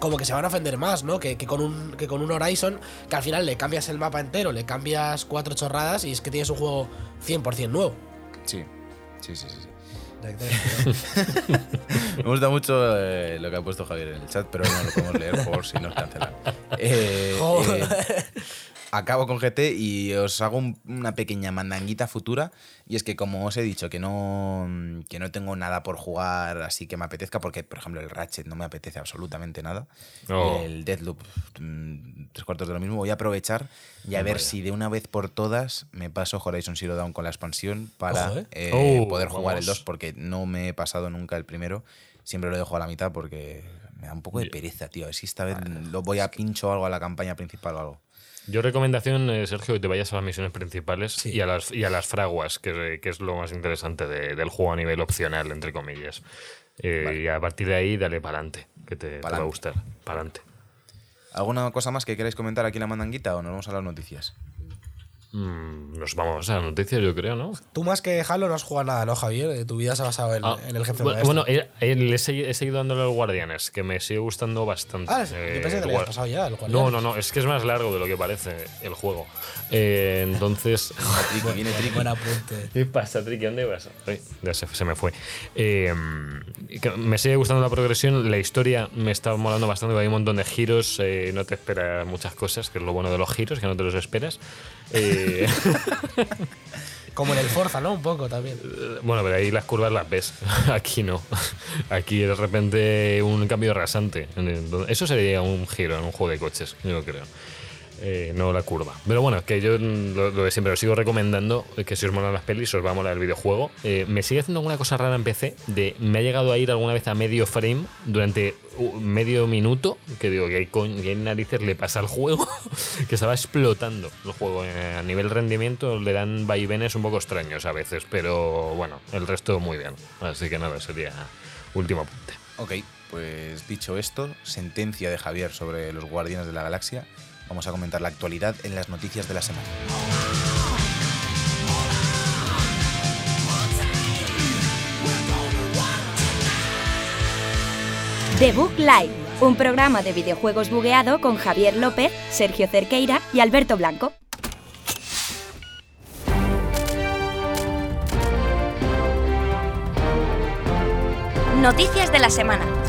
como que se van a ofender más, ¿no? Que, que con un, que con un Horizon, que al final le cambias el mapa entero, le cambias cuatro chorradas y es que tienes un juego 100% nuevo. Sí, sí, sí, sí. sí. Me gusta mucho eh, lo que ha puesto Javier en el chat, pero no lo podemos leer por si nos cancelan. Eh, Joder. eh, acabo con GT y os hago un- una pequeña mandanguita futura. Y es que, como os he dicho, que no, que no tengo nada por jugar así que me apetezca, porque, por ejemplo, el Ratchet no me apetece absolutamente nada. Oh. El Deathloop, mm, tres cuartos de lo mismo. Voy a aprovechar y a ver Vaya. si de una vez por todas me paso Horizon Zero Dawn con la expansión para Ojo, eh. eh, Oh, poder jugar el vamos. 2 porque no me he pasado nunca el primero. Siempre lo dejo a la mitad porque me da un poco de pereza, tío. A ver si esta vez lo voy a pincho o algo a la campaña principal o algo. Yo recomendación, eh, Sergio, que te vayas a las misiones principales Sí. y, a las, y a las fraguas, que, que es lo más interesante de- del juego a nivel opcional, entre comillas. Eh, Y a partir de ahí, dale para adelante, que te, te va a gustar. Para adelante. ¿Alguna cosa más que queráis comentar aquí en la mandanguita o nos vamos a las noticias? Mm, nos vamos a las noticias, yo creo, ¿no? Tú más que Halo no has jugado nada, ¿no, Javier? Eh, Tu vida se ha basado en, Ah, en el jefe bueno, bueno, eh, eh, he, segui- he seguido dándole al Guardianes, que me sigue gustando bastante. Ah, yo Eh, pensé que Guar- pasado ya, el No, no, no, es que es más largo de lo que parece el juego. Eh, entonces. Triki, viene Triki. Buen apunte. ¿Qué pasa, Triki? ¿Dónde vas? Ay, ya se, se me fue. Eh, me sigue gustando la progresión. La historia me está molando bastante. Hay un montón de giros. eh, no te esperas muchas cosas, que es lo bueno de los giros, que no te los esperas. Eh, Como en el Forza, ¿no? Un poco también. Bueno, pero ahí las curvas las ves. Aquí no. Aquí de repente un cambio rasante. Eso sería un giro en un juego de coches, yo creo. Eh, no la curva. Pero bueno, que yo lo, de siempre os sigo recomendando, eh, que si os molan las pelis, os va a molar el videojuego. Eh, me sigue haciendo alguna cosa rara en PC, de me ha llegado a ir alguna vez a medio frame durante medio minuto, que digo, que hay, narices le pasa al juego, que estaba explotando el juego. a nivel rendimiento le dan vaivenes un poco extraños a veces, pero bueno, el resto muy bien. Así que nada, sería último apunte. Ok, pues dicho esto, sentencia de Javier sobre los Guardianes de la Galaxia Vamos a comentar la actualidad en las noticias de la semana. The Book Live, un programa de videojuegos bugueado con Javier López, Sergio Cerqueira y Alberto Blanco. Noticias de la semana.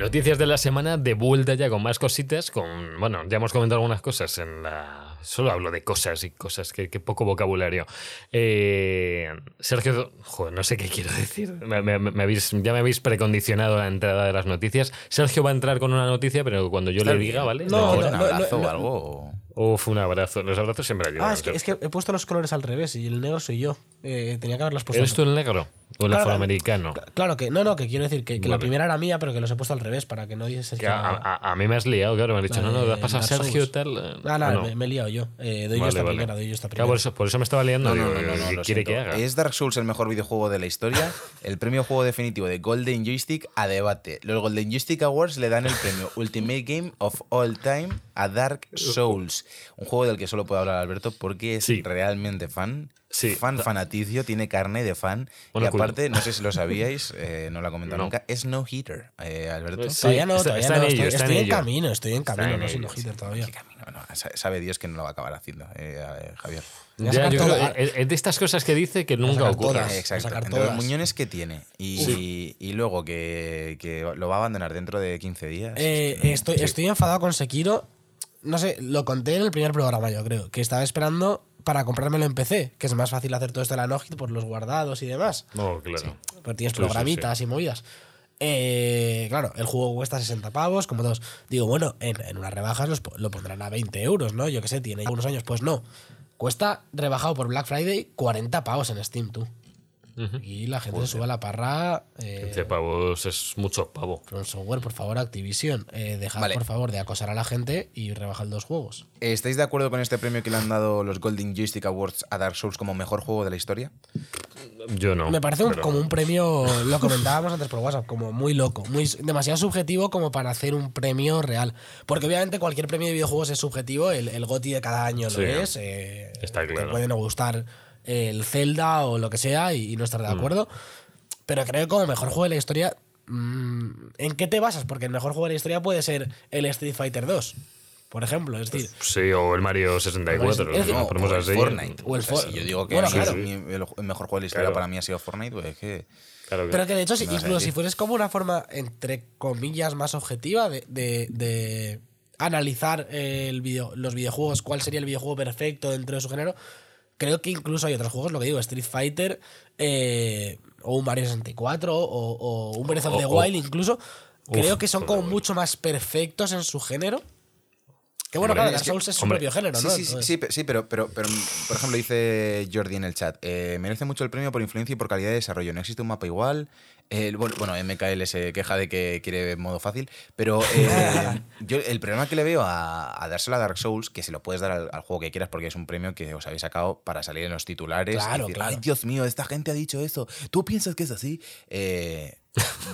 Noticias de la semana de vuelta ya con más cositas. Con, bueno, ya hemos comentado algunas cosas en la. Solo hablo de cosas y cosas, que, poco vocabulario. Eh, Sergio, joder, no sé qué quiero decir. Me, habéis, ya me habéis precondicionado la entrada de las noticias. Sergio va a entrar con una noticia, pero cuando yo le diga, ¿vale? No, no, un abrazo o algo. Uf, un abrazo. Los abrazos siempre ayudan. Ah, es que, es que, he puesto los colores al revés y el negro soy yo. Eh, tenía que haberlos puesto. ¿Eres tú el negro? ¿O el afroamericano? Claro que, no, no, que quiero decir que, la primera era mía, pero que los he puesto al revés para que no dices que a, mí me has liado, claro. Me has dicho, no, no, vas a Sergio tal. Ah, no, me, he liado yo. Eh, doy yo esta primera, doy yo esta primera. por, eso, por eso me estaba liando. No, no, no, quiere que haga? ¿Es Dark Souls el mejor videojuego de la historia? el premio juego definitivo de Golden Joystick a debate. Los Golden Joystick Awards le dan el premio Ultimate Game of All Time a Dark Souls. Un juego del que solo puedo hablar Alberto porque es realmente fan. Fan fanaticio, tiene carne de fan. y aparte, no sé si lo sabíais, eh, no lo he comentado nunca, es no hitter, eh, Alberto. todavía no, todavía no, estoy, en, camino, estoy en camino, no soy no hitter todavía. sabe Dios que no lo va a acabar haciendo, eh, Javier. es de estas cosas que dice que nunca ocurre. Exacto, entre los muñones que tiene y, y luego que, que, lo va a abandonar dentro de 15 días. estoy, estoy enfadado con Sekiro no sé, lo conté en el primer programa, yo creo, que estaba esperando para comprármelo en PC, que es más fácil hacer todo esto de la Nogit por los guardados y demás. No, claro. porque tienes programitas y movidas. Eh, claro, el juego cuesta 60 pavos, como todos. Digo, bueno, en, unas rebajas lo pondrán a 20 euros, ¿no? Yo qué sé, tiene unos años. Pues no. Cuesta rebajado por Black Friday 40 pavos en Steam, tú. Y la gente se sube a la parra. Eh, pavos es mucho pavo. From Software, por favor, Activision, eh, dejad por favor de acosar a la gente y rebajad dos juegos. ¿Estáis de acuerdo con este premio que le han dado los Golden Joystick Awards a Dark Souls como mejor juego de la historia? Yo no. Me parece como un premio, lo comentábamos antes por WhatsApp, como muy loco, muy demasiado subjetivo como para hacer un premio real. Porque obviamente cualquier premio de videojuegos es subjetivo, el, el GOTI de cada año lo es. Eh, Está claro. Te puede no gustar el Zelda o lo que sea y, no estar de mm. acuerdo. Pero creo que como mejor juego de la historia, mm, ¿en qué te basas? Porque el mejor juego de la historia puede ser el Street Fighter 2. Por ejemplo, es decir. Sí, o el Mario 64. o, el Fortnite. O el Fortnite. yo digo que el mejor juego de la historia para mí ha sido Fortnite, pues es que. Pero que de hecho, incluso si fueres como una forma, entre comillas, más objetiva de, de, analizar el video, los videojuegos, cuál sería el videojuego perfecto dentro de su género, creo que incluso hay otros juegos, lo que digo, Street Fighter eh, o un Mario 64 o, un Breath of the Wild incluso, creo que son como mucho más perfectos en su género. Que bueno, claro, Dark Souls es su propio género, ¿no? Sí, sí, sí, pero, pero, pero, por ejemplo, dice Jordi en el chat, eh, merece mucho el premio por influencia y por calidad de desarrollo. No existe un mapa igual, bueno, MKL se queja de que quiere modo fácil, pero eh, yo el problema que le veo a, dárselo a Dark Souls, que se lo puedes dar al, juego que quieras porque es un premio que os habéis sacado para salir en los titulares. Claro, Ay, Dios mío, esta gente ha dicho eso. ¿Tú piensas que es así? Eh,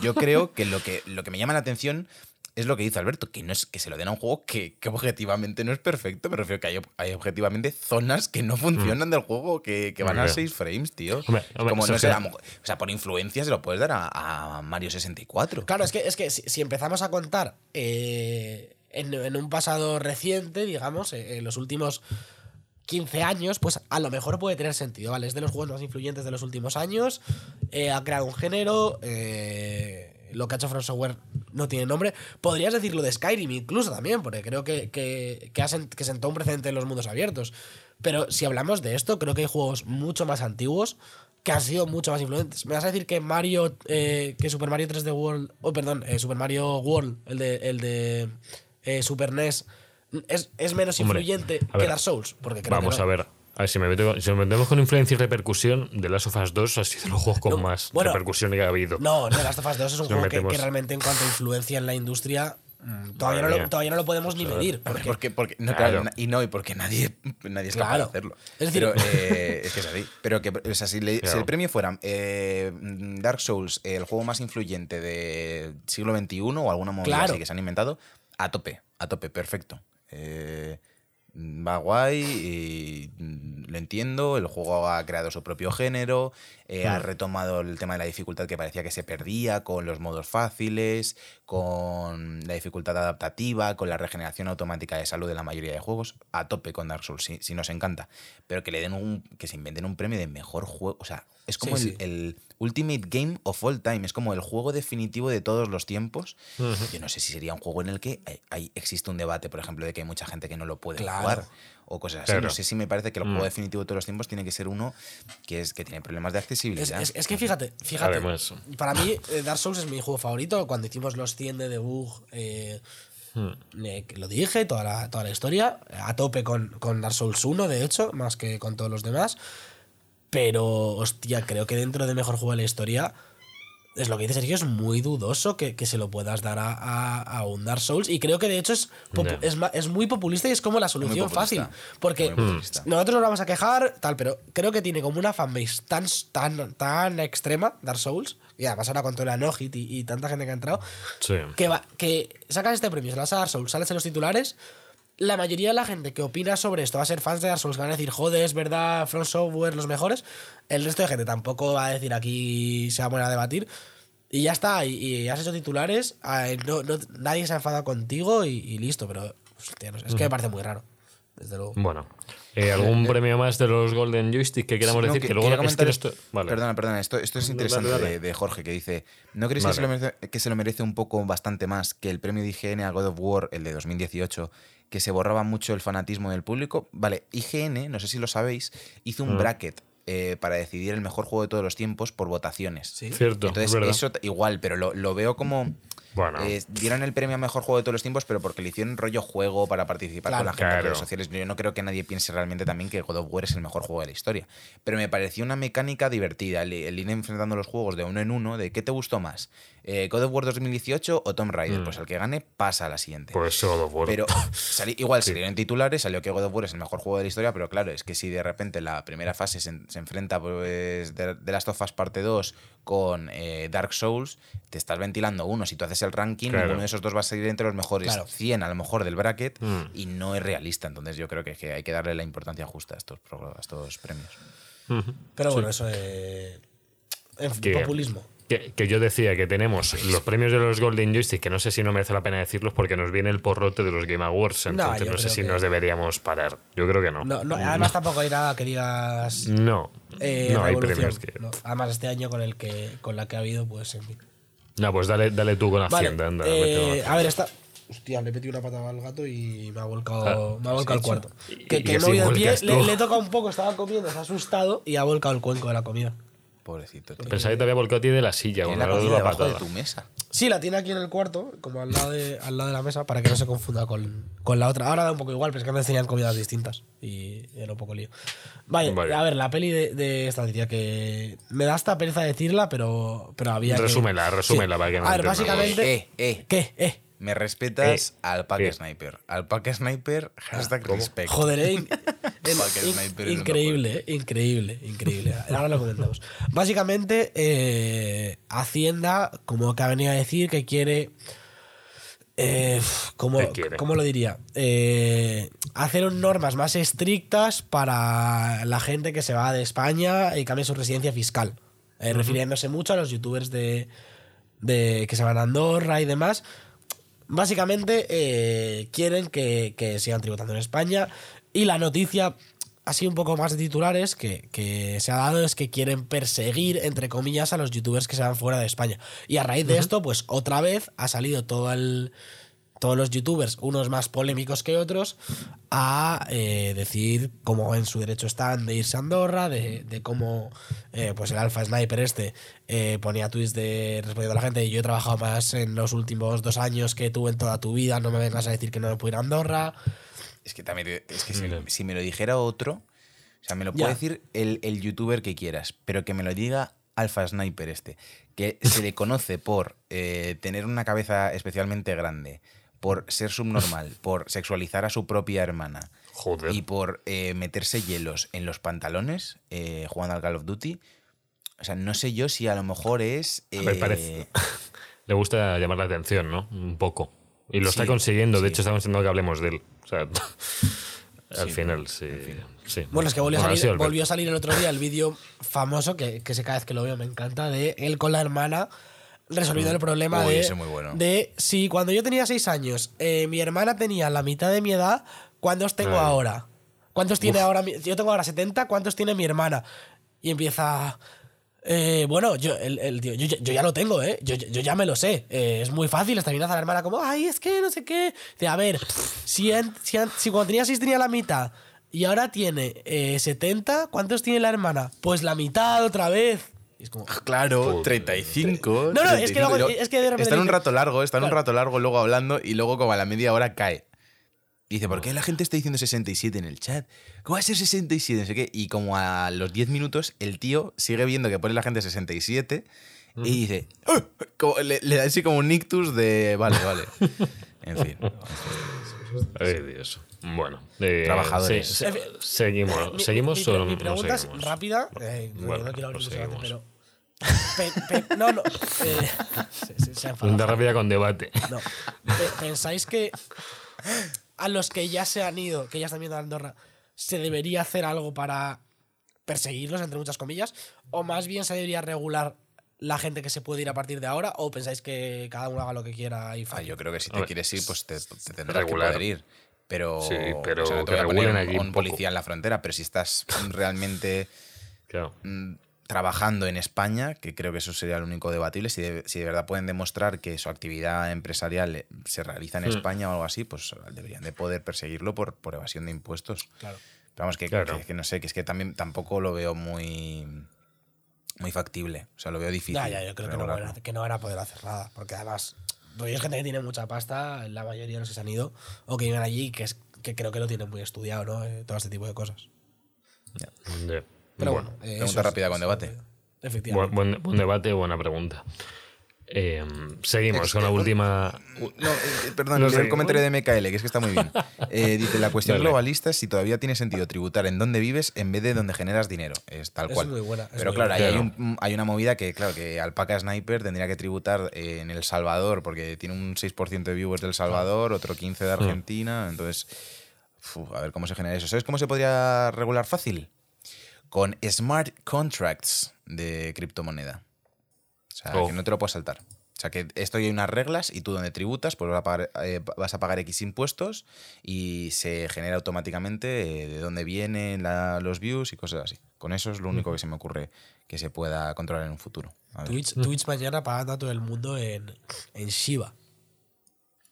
yo creo que lo, que lo que me llama la atención es lo que dice Alberto, que no es que se lo den a un juego que, objetivamente no es perfecto. Me refiero que hay, hay objetivamente zonas que no funcionan mm. del juego, que, van a 6 frames, tío. como no sé, o sea, por influencia se lo puedes dar a, Mario 64. Claro, es que, es que si, empezamos a contar eh, en, un pasado reciente, digamos, eh, en los últimos 15 años, pues a lo mejor puede tener sentido, ¿vale? Es de los juegos más influyentes de los últimos años, eh, ha creado un género, eh, lo que ha hecho From Software no tiene nombre. Podrías decirlo de Skyrim incluso también, porque creo que, que, que, que sentó un precedente en los mundos abiertos. Pero si hablamos de esto, creo que hay juegos mucho más antiguos que han sido mucho más influentes. ¿Me vas a decir que Mario, eh, que Super Mario 3D World, oh perdón, eh, Super Mario World, el de, el de eh, Super NES, es, es menos Hombre, influyente que Dark Souls? Porque creo Vamos que no. a ver. A ver, si, me meto- si nos metemos con influencia y repercusión, The Last of Us 2 ha sido de los juegos con No, más bueno, repercusión que ha habido. No, The Last of Us 2 es un juego que, realmente en cuanto a influencia en la industria mm, todavía, no lo, todavía no lo podemos ni medir. Porque, Porque, porque, no, Claro. claro, na- y no, y porque nadie, nadie es capaz Claro. de hacerlo. Es decir- Pero, eh, es que es así. Pero que, o sea, si, le- si Claro. el premio fuera eh, Dark Souls, el juego más influyente del siglo XXI o alguna movida Claro. así que se han inventado, a tope, a tope, perfecto. Eh, va guay y mm, lo entiendo. El juego ha creado su propio género, eh, ha retomado el tema de la dificultad que parecía que se perdía con los modos fáciles, con la dificultad adaptativa, con la regeneración automática de salud de la mayoría de juegos. A tope con Dark Souls, si, si nos encanta. Pero que le den un. que se inventen un premio de mejor juego. O sea, es como Sí, el, sí. el Ultimate Game of All Time. Es como el juego definitivo de todos los tiempos. Yo no sé si sería un juego en el que hay, hay- existe un debate, por ejemplo, de que hay mucha gente que no lo puede Claro. jugar o cosas así. Claro. No sé si me parece que el Mm. juego definitivo de todos los tiempos tiene que ser uno que es que tiene problemas de es, accesibilidad. es- es que fíjate, fíjate. Además. Para mí, eh, Dark Souls es mi juego favorito. Cuando hicimos los 100 de debug, eh, eh, que lo dije, toda la, toda la historia. A tope con, con Dark Souls 1, de hecho, más que con todos los demás. Pero, hostia, creo que dentro de mejor juego de la historia. Es lo que dice Sergio, es muy dudoso que, que se lo puedas dar a, a- a un Dark Souls. Y creo que de hecho es, es, es muy populista y es como la solución fácil. Porque populista. nosotros nos vamos a quejar, tal, pero creo que tiene como una fanbase tan, tan, tan extrema, Dark Souls, y además ahora con todo el no-hit y, y tanta gente que ha entrado, Sí. que, va, que sacas este premio, se lo das a Dark Souls, sales en los titulares. La mayoría de la gente que opina sobre esto va a ser fans de Dark Souls, que van a decir, joder, es verdad, From Software, los mejores. El resto de gente tampoco va a decir aquí se va a poner a debatir. Y ya está, y, y has hecho titulares, no, no- nadie se ha enfadado contigo y, y listo, pero hostia, no sé, es que me parece muy raro, desde luego. Bueno. Eh, ¿Algún premio más de los Golden Joystick que queramos No, decir? que- Que, luego es que comentar esto- Vale. Perdona, perdona, esto, esto es interesante dale. De, de Jorge, que dice, ¿no creéis que, se Vale. lo merece, que se lo merece un poco bastante más que el premio de IGN a God of War, el de 2018, que se borraba mucho el fanatismo del público? Vale, IGN, no sé si lo sabéis, hizo un Mm. bracket eh, para decidir el mejor juego de todos los tiempos por votaciones. Sí. Cierto, Entonces, es eso igual, pero lo, lo veo como... Bueno. eh, dieron el premio a mejor juego de todos los tiempos, pero porque le hicieron rollo juego para participar Claro. con la gente en redes sociales. Yo no creo que nadie piense realmente también que God of War es el mejor juego de la historia. Pero me pareció una mecánica divertida, el, el ir enfrentando los juegos de uno en uno, de ¿qué te gustó más? Eh, ¿God of War 2018 o Tomb Raider? Mm. Pues el que gane pasa a la siguiente. Pues God of War. Pero salí- igual Sí. salieron titulares, salió que God of War es el mejor juego de la historia, pero claro, es que si de repente la primera fase se, se enfrenta pues, de, de Last of Us parte 2 con eh, Dark Souls, te estás ventilando uno. Si tú haces el ranking, Claro. ninguno de esos dos va a salir entre los mejores Claro. 100 a lo mejor del bracket Mm. y no es realista. Entonces yo creo que, que hay que darle la importancia justa a estos, pro- a estos premios. Pero bueno, eso es. Que- populismo. Que, que yo decía que tenemos los premios de los Golden Joystick, que no sé si no merece la pena decirlos porque nos viene el porrote de los Game Awards, entonces no, sé si que- nos deberíamos parar. Yo creo que no. No, no, además tampoco hay nada que digas. No, eh, no hay premios que... Además, este año con el que con la que ha habido, pues en fin. No, pues dale, dale tú con Vale, Hacienda, anda. eh, a ver, esta. Hostia, le he metido una patada al gato y me ha volcado, Ah, me ha volcado el cuarto. y- Que, y que no voy de pie, le, le he tocado un poco, estaba comiendo, se ha asustado y ha volcado el cuenco de la comida. Pobrecito. tío. Pensaba que te había volcado a ti de la silla cuando la debajo de patada. tu mesa. Sí, la tiene aquí en el cuarto, como al lado de, al lado de la mesa, para que no se confunda con, con la otra. Ahora da un poco igual, pero es que antes tenían comidas distintas y era un poco lío. Vaya, Vale. a ver, la peli de, de esta tía que me da esta pereza decirla, pero, pero había que- Resúmela, resúmela para que no A ver, básicamente... Eh, eh. ¿Qué? ¿Eh? Me respetas al Pack eh. Sniper. Al Pack Sniper, hashtag respect. Joder, eh, in- sniper lo increíble, eh, increíble, increíble. Ahora lo comentamos. Básicamente, eh, Hacienda, como que ha venido a decir que quiere. eh, ¿cómo, ¿Qué quiere? cómo lo diría? Eh, hacer normas más estrictas para la gente que se va de España y cambie su residencia fiscal. Eh, Refiriéndose mucho a los youtubers de, de que se van a Andorra y demás. Básicamente eh, quieren que, que sigan tributando en España. Y la noticia, así un poco más de titulares que, que se ha dado es que quieren perseguir, entre comillas, a los youtubers que se van fuera de España. Y a raíz de esto, pues otra vez ha salido todo el, todos los youtubers, unos más polémicos que otros, a eh, decir cómo en su derecho están de irse a Andorra, de, de cómo eh, pues el Alpha Sniper este eh, ponía tweets de respondiendo a la gente, yo he trabajado más en los últimos dos años que tú en toda tu vida, no me vengas a decir que no me puedo ir a Andorra. Es que también es que si, me lo dijera otro, o sea, me lo Ya. puede decir el, el youtuber que quieras, pero que me lo diga Alpha Sniper este, que se le conoce por eh, tener una cabeza especialmente grande, por ser subnormal, por sexualizar a su propia hermana Joder. y por eh, meterse hielos en los pantalones eh, jugando al Call of Duty. O sea, no sé yo si a lo mejor es... A ver, eh, parece- Le gusta llamar la atención, ¿no? Un poco. Y lo está Sí, consiguiendo. De sí. hecho, estamos intentando que hablemos de él. O sea, al Sí, final, sí. sí. Bueno, es que volvió a, Bueno, ha salir, volvió a salir el otro día el vídeo famoso, que, que sé cada vez que lo veo me encanta, de él con la hermana resolviendo el problema Uy, de, bueno. de si cuando yo tenía seis años eh, mi hermana tenía la mitad de mi edad, ¿cuántos tengo ahora? ¿Cuántos tiene ahora? Yo tengo ahora 70, ¿cuántos tiene mi hermana? Y empieza... eh, bueno, yo, el, el tío, yo, ya- yo ya lo tengo, ¿eh? Yo, yo ya me lo sé. Eh, es muy fácil. Está viendo a la hermana como, ay, es que no sé qué. Dice, a ver, si cuando tenía 6 tenía la mitad y ahora tiene eh, 70, ¿cuántos tiene la hermana? Pues la mitad otra vez. Y es como, Claro, Joder. 35. No, no, es que 35, luego- es que de repente Está en un rato largo, está en un Claro. rato largo luego hablando y luego como a la media hora cae. Y dice, ¿por qué la gente está diciendo 67 en el chat? ¿Cómo va a ser 67? No sé qué. Y como a los 10 minutos, el tío sigue viendo que pone la gente 67 y dice, "Ah", como- le, le da así como un ictus de, vale, vale. En fin. Ay, Dios. Bueno. eh, Trabajadores. sí, se- seguimos. Mi- ¿Seguimos mi, o mi, no, mi no pregunta es seguimos? rápida. eh, no- Bueno, no quiero abrir mucho debate, pero. pe- pe- no, no. eh, se, se-. Pregunta rápida con debate. No. Pe- ¿Pensáis que a los que ya se han ido, que ya están viendo a Andorra, se debería hacer algo para perseguirlos, entre muchas comillas? ¿O más bien se debería regular la gente que se puede ir a partir de ahora? ¿O pensáis que cada uno haga lo que quiera y Ah, yo creo que si te quieres ir, pues te, te tendrás regular. que poder ir. Pero, Sí, pero o sea, no te voy a poner un- allí un un policía en la frontera, pero si estás realmente Claro. mm, trabajando en España, que creo que eso sería lo único debatible, si de, si de verdad pueden demostrar que su actividad empresarial eh, se realiza en Hmm. España o algo así, pues deberían de poder perseguirlo por, por evasión de impuestos. Claro. Pero vamos, que, Claro. que- que no sé, que es que también tampoco lo veo muy muy factible. O sea, lo veo difícil. Ya, ya, yo creo que no, van a- que no van a poder hacer nada. Porque además, pues hay gente que tiene mucha pasta, la mayoría de los que se han ido, o que viven allí, que, es, que creo que lo tienen muy estudiado, ¿no? Eh, todo este tipo de cosas. Pero bueno. bueno, eh, pregunta rápida con debate. Buen, Efectivamente. buen- buen debate, buena pregunta. Eh, seguimos con la última. No, eh, perdón, No el comentario de MKL, que es que está muy bien. Eh, dice, la cuestión Dale. globalista es si todavía tiene sentido tributar en donde vives en vez de donde generas dinero. Es tal Es cual. muy buena, es Pero muy claro, ahí buena. hay, un- hay una movida que, claro, que Alpaca Sniper tendría que tributar eh, en El Salvador, porque tiene un 6% de viewers del Salvador, otro 15% de Argentina, entonces... uf, a ver cómo se genera eso. ¿Sabes cómo se podría regular fácil? Con smart contracts de criptomoneda. O sea, Oh. que no te lo puedes saltar. O sea, que esto hay unas reglas y tú donde tributas, pues vas a pagar, eh, vas a pagar X impuestos y se genera automáticamente eh, de dónde vienen la- los views y cosas así. Con eso es lo único que se me ocurre que se pueda controlar en un futuro. Twitch, mañana pagando a todo el mundo en, en Shiba.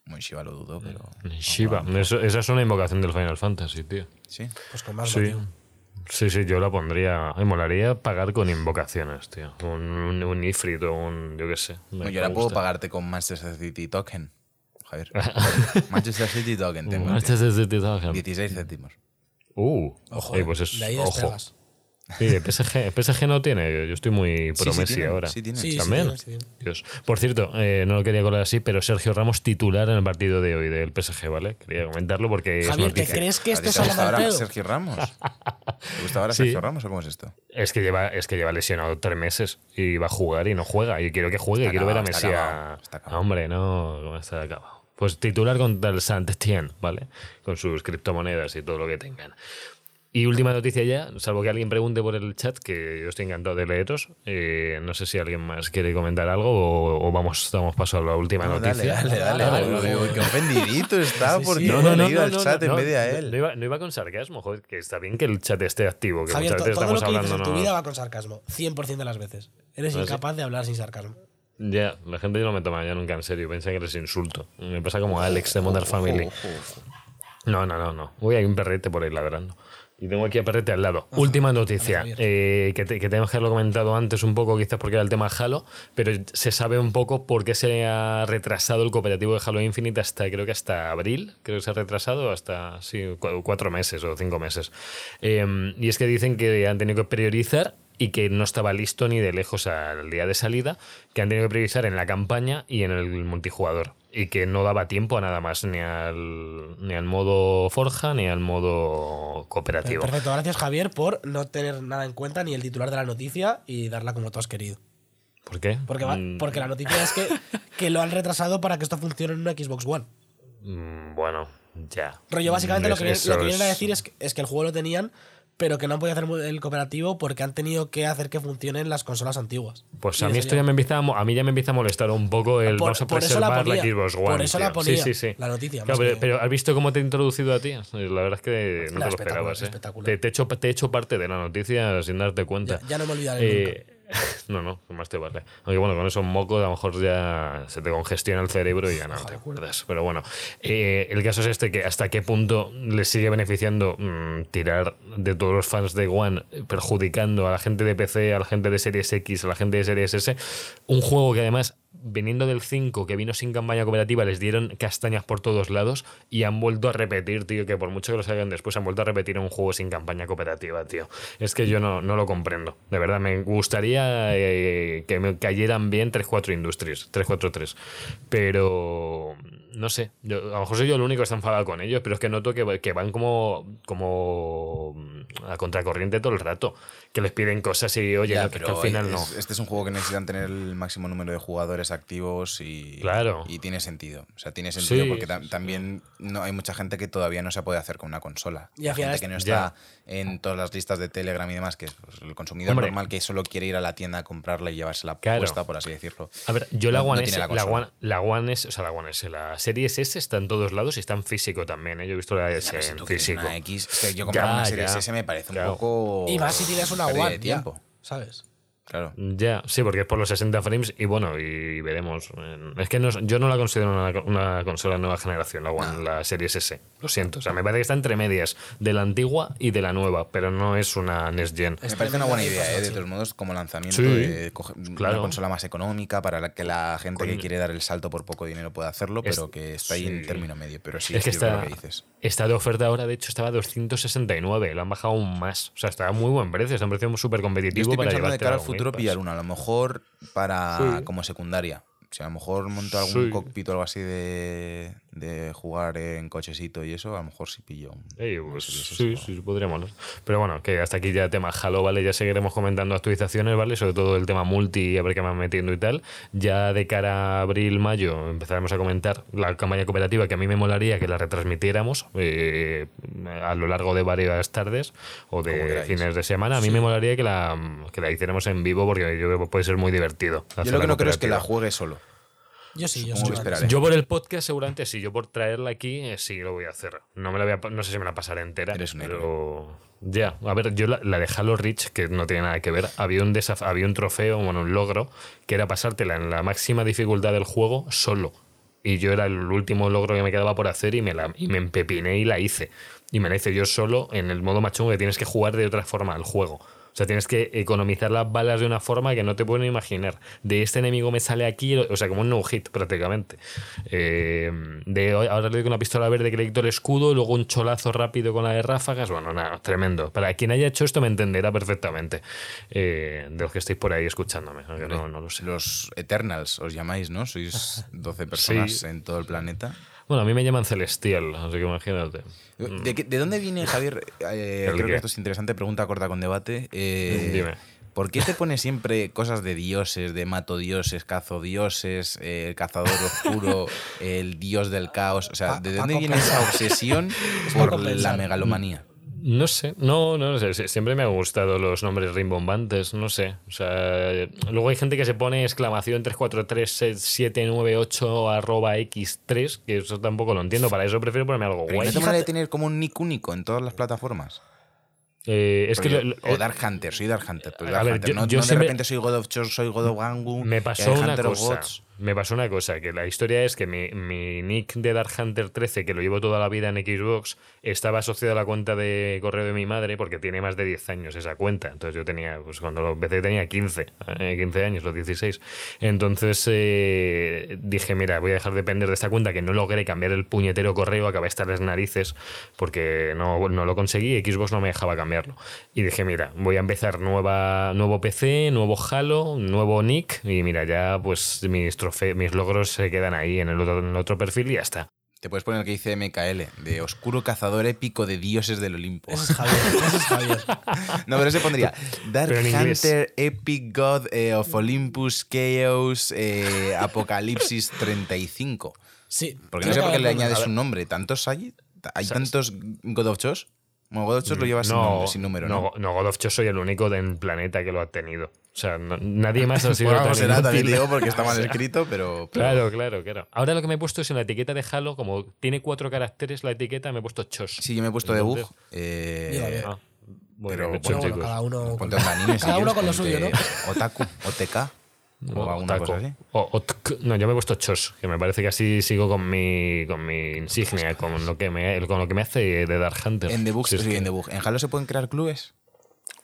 muy Shiva lo dudo, pero... Shiva. Eso- esa es una invocación del Final Fantasy, tío. Sí. Pues con más Sí. motivo. Sí, sí, yo la pondría. Me molaría pagar con invocaciones, tío. Un, un, un Ifrit o un. Yo qué sé. Me- Bueno, yo me ahora puedo pagarte con Manchester City Token. Javier. Manchester City Token. Manchester City Tottenham. 16 céntimos. Uh, Ojo, eh, pues es, de ahí ojo. despegas. Sí, el PSG, el PSG no tiene. Yo, yo estoy muy pro Sí, sí Messi tiene, ahora. sí tiene. Sí, También. tiene, sí tiene. Dios. Por cierto, eh, no lo quería colar así, pero Sergio Ramos titular en el partido de hoy del PSG, ¿vale? Quería comentarlo porque es Javier, ¿te noticia. crees que ¿A esto es te ahora? Sergio Ramos? ¿Te gusta ahora Sí. Sergio Ramos o cómo es esto? Es que lleva, es que lleva lesionado tres meses y va a jugar y no juega. Y quiero que juegue, Está quiero ver a está Messi. acabado, a- está acabado. Hombre, no, está acabado. Pues titular contra el Saint-Etienne, ¿vale? Con sus criptomonedas y todo lo que tengan. Y última noticia ya, salvo que alguien pregunte por el chat, que yo estoy encantado de leeros. eh, no sé si alguien más quiere comentar algo o, o vamos, damos paso a la última No, noticia. dale, dale, Dale, qué ofendidito está Sí, porque sí. no, No, no, al chat en vez de a él. No iba, no iba con sarcasmo, joder, que está bien que el chat esté activo, que Javier, muchas veces todo lo estamos que dices hablando. en tu vida va con sarcasmo. 100% de las veces. Eres ¿Ah, sí? incapaz de hablar sin sarcasmo. Ya, la gente no me toma ya nunca en serio, piensa que les insulto. Me pasa como a Alex de Modern Family. No, no, no, no. Uy, hay un perrete por ahí ladrando. Y tengo aquí a perrete al lado. Última noticia, eh, que, te- que tenemos que haberlo comentado antes un poco, quizás porque era el tema Halo, pero se sabe un poco por qué se ha retrasado el cooperativo de Halo Infinite hasta, creo que hasta abril, creo que se ha retrasado hasta, sí, cu- cuatro meses o cinco meses. Eh, y es que dicen que han tenido que priorizar y que no estaba listo ni de lejos al día de salida, que han tenido que priorizar en la campaña y en el multijugador. Y que no daba tiempo a nada más, ni al, ni al modo Forja ni al modo cooperativo. Perfecto, gracias Javier por no tener nada en cuenta ni el titular de la noticia y darla como tú has querido. ¿Por qué? Porque, Mm, porque la noticia es que, que lo han retrasado para que esto funcione en una Xbox One. mm, bueno, ya. Rollo, básicamente lo que, vienen- lo que eso vienen a decir es que, es que el juego lo tenían, pero que no han podido hacer el cooperativo porque han tenido que hacer que funcionen las consolas antiguas. Pues a mí esto ya- me empieza a, a mí ya me empieza a molestar un poco el Por- vamos a preservar la. Xbox One. Por eso la ponía, sí, sí, sí. la noticia, Claro, pero, que- pero ¿has visto cómo te he introducido a ti? La verdad es que no Nah, te lo esperabas. ¿eh? espectacular. Te, te he hecho, te he hecho parte de la noticia sin darte cuenta. Ya, ya no me olvidaré nunca. No, no, más te vale. Aunque bueno, con esos mocos a lo mejor ya se te congestiona el cerebro y ya no te acuerdas. Pero bueno, eh, el caso es este, que hasta qué punto le sigue beneficiando mm, tirar de todos los fans de One, perjudicando a la gente de PC, a la gente de Series X, a la gente de Series S, un juego que además viniendo del 5, que vino sin campaña cooperativa, les dieron castañas por todos lados y han vuelto a repetir, tío, que por mucho que lo salgan después, han vuelto a repetir un juego sin campaña cooperativa, tío. Es que yo no, no lo comprendo. De verdad, me gustaría eh, que me cayeran bien 3-4 Industries, 3-4-3. Pero no sé, yo- a lo mejor soy yo el único que está enfadado con ellos, pero es que noto que, que van como, como a contracorriente todo el rato. Que les piden cosas y, oye, Ya, no, que, que pero al final es- no. Este es un juego que necesitan tener el máximo número de jugadores activos y, Claro. y tiene sentido. O sea, tiene sentido Sí, porque tam- también no hay mucha gente que todavía no se puede hacer con una consola. Y final gente que no Ya. está en todas las listas de Telegram y demás, que es pues, el consumidor Hombre. normal que solo quiere ir a la tienda a comprarla y llevársela Claro. puesta, por así decirlo. A ver, yo la No- no One tiene S, la. One, la One S, o sea, la One S, la Series S está en todos lados y está en físico también, ¿eh? Yo he visto la S si en físico. una X, yo comprar una serie ya. S me parece un poco. Y más si tienes una One, tiempo. ¿sabes? Claro. Ya, sí, porque es por los 60 frames y bueno, y veremos. Eh, Es que no, yo no la considero una, una consola de nueva generación, la One, la Series S. Lo siento. O sea, me parece que está entre medias de la antigua y de la nueva, pero no es una Next Gen. Me parece una buena idea, ¿eh? de todos modos, como lanzamiento Sí, de coger claro. una consola más económica para la que la gente que quiere dar el salto por poco dinero pueda hacerlo, Es- pero que está ahí en término medio. Pero sí, es que está, lo que dices. está de oferta ahora, de hecho, estaba a 269. Lo han bajado aún más. O sea, está a muy buen precio. Está a un precio súper competitivo para llevarte futuro pillar una, a lo mejor para Sí. como secundaria. O sea, a lo mejor monto algún Sí. cockpit o algo así de, de jugar en cochecito y eso, a lo mejor sí pillo. Ey, pues, sí, sí, podría molar. Pero bueno, que hasta aquí ya tema Halo, ¿vale? Ya seguiremos comentando actualizaciones, ¿vale? Sobre todo el tema multi, a ver qué van metiendo y tal. Ya de cara a abril, mayo, empezaremos a comentar la campaña cooperativa que a mí me molaría que la retransmitiéramos eh, a lo largo de varias tardes o de fines de semana. A mí me molaría que la, que la hiciéramos en vivo porque yo creo que puede ser muy divertido. Yo lo que no creo es que la juegue solo. Yo sí, yo sí. Yo por el podcast seguramente sí, yo por traerla aquí eh, sí lo voy a hacer. No me la voy a, no sé si me la pasaré entera, Eres un pero ya, a ver, yo la, la de Halo Reach que no tiene nada que ver, había un desaf- había un trofeo, bueno, un logro que era pasártela en la máxima dificultad del juego solo. Y yo era el último logro que me quedaba por hacer y me la y me empepiné y la hice. Y me la hice yo solo en el modo machungo que tienes que jugar de otra forma al juego. O sea, tienes que economizar las balas de una forma que no te pueden imaginar. De este enemigo me sale aquí, o sea, como un no-hit prácticamente. Eh, de, ahora le doy con una pistola verde que le quito el escudo, luego un cholazo rápido con la de ráfagas. Bueno, nada, tremendo. Para quien haya hecho esto me entenderá perfectamente. Eh, de los que estéis por ahí escuchándome, no, no lo sé. Los Eternals os llamáis, ¿no? Sois 12 personas Sí. en todo el planeta. Bueno, a mí me llaman Celestial, así que imagínate. ¿De, qué- de dónde viene, Javier? Eh, ¿El creo qué? que esto es interesante, pregunta corta con debate. Eh, Dime. ¿Por qué te pones siempre cosas de dioses, de mato dioses, cazo dioses, eh, el cazador oscuro, el dios del caos? O sea, ¿de dónde viene esa obsesión por la megalomanía? No sé, no, no sé. Siempre me han gustado los nombres rimbombantes, no sé. O sea, luego hay gente que se pone exclamación 343798 arroba x3, que eso tampoco lo entiendo. Para eso prefiero ponerme algo Pero guay. ¿no te de tener como un nick único en todas las plataformas? Eh, es que lo- o eh, Dark Hunter, soy Dark Hunter. a Dark ver, Hunter. yo- no, yo no de repente soy God of Chor, soy God of Gangu. Me pasó eh, una Hunter of cosa. Me pasó una cosa, que la historia es que mi, mi nick de Dark Hunter 13, que lo llevo toda la vida en Xbox, estaba asociado a la cuenta de correo de mi madre porque tiene más de 10 años esa cuenta. Entonces yo tenía, pues cuando lo empecé tenía 15, eh, 15 años, los 16. Entonces eh, dije, mira, voy a dejar de depender de esta cuenta que no logré cambiar el puñetero correo, acabé hasta las narices porque no, no lo conseguí, Xbox no me dejaba cambiarlo. Y dije, mira, voy a empezar nueva, nuevo PC, nuevo Halo, nuevo nick y mira, ya pues mis trofeos, mis logros se quedan ahí en el otro, en el otro perfil y ya está. Te puedes poner el que dice MKL, de oscuro cazador épico de dioses del Olimpo. Es Javier. Es Javier. No, pero se pondría Dark. Hunter, Epic God eh, of Olympus, Chaos, eh, Apocalipsis 35. Sí. Porque no sé por qué le añades un nombre. ¿Tantos hay? ¿Hay tantos God of Chos? Bueno, God of Chos lo lleva sin, nombre, sin número, ¿no? no, God of War soy el único del planeta que lo ha tenido. O sea, no- nadie más ha sido Bueno, tan será, también inútil. digo, porque está mal O sea, escrito, pero... pero- Claro, claro, claro. Ahora lo que me he puesto es en la etiqueta de Halo, como tiene cuatro caracteres la etiqueta, me he puesto chos. Sí, yo me he puesto de Entonces- bug. eh. Ah, Pero Bueno, bueno, chicos. cada uno. Ponte anime si Cada uno quieres, con lo suyo, ¿no? Otaku, OTK o alguna Otaku. cosa así. O- no, yo me he puesto chos, que me parece que así sigo con mi, con mi insignia, con lo que me, con lo que me hace de Dark Hunter. En debug, sí, que- en debug. ¿En Halo se pueden crear clubes?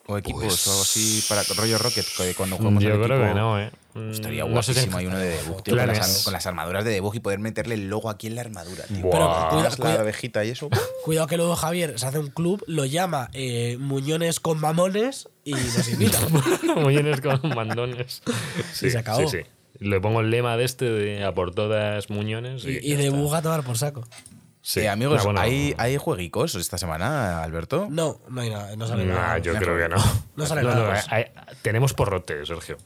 ¿O equipos Pues- o algo así para rollo Rocket? Cuando jugamos Yo al creo equipo, que no, ¿eh? Estaría No sé si guapísimo. Hay uno de debug, tío, con las, con armaduras de debug y poder meterle el logo aquí en la armadura, tío. Pero Pones cuida- la abejita y eso. Cuidado que luego Javier se hace un club, lo llama eh, Muñones con Mamones y nos invita. Muñones con mandones. Sí, se acabó. Sí, sí. Le pongo el lema de este de a por todas Muñones. Y, y, y a tomar por saco. Sí. Eh, amigos, Ah, ¿hay, ¿hay jueguicos esta semana, Alberto? No, no hay nada. No sale nah, nada. yo creo que no. No sale nada. hay- tenemos porrote, Sergio.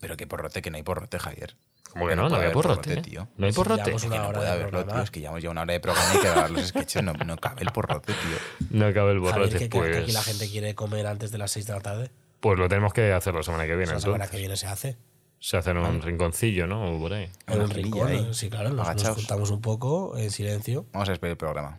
Pero que porrote, que no hay porrote, Javier. Como que Que no, no, hay porrote. ¿eh? tío. No hay porrote. llevamos Que no puede de haberlo, tío. Es que llevamos ya una hora de programa y que grabar los sketches no, no cabe el porrote, tío. No acaba el Javier, que, que- que aquí pues, la gente quiere comer antes de las 6 de la tarde. pues lo tenemos que hacer la semana que viene. la semana entonces. que viene se hace. Se hace en un rinconcillo, ¿no? O por ahí. En un rincón. ahí, eh, Sí, claro. Nos, nos juntamos un poco en silencio. Vamos a despedir el programa.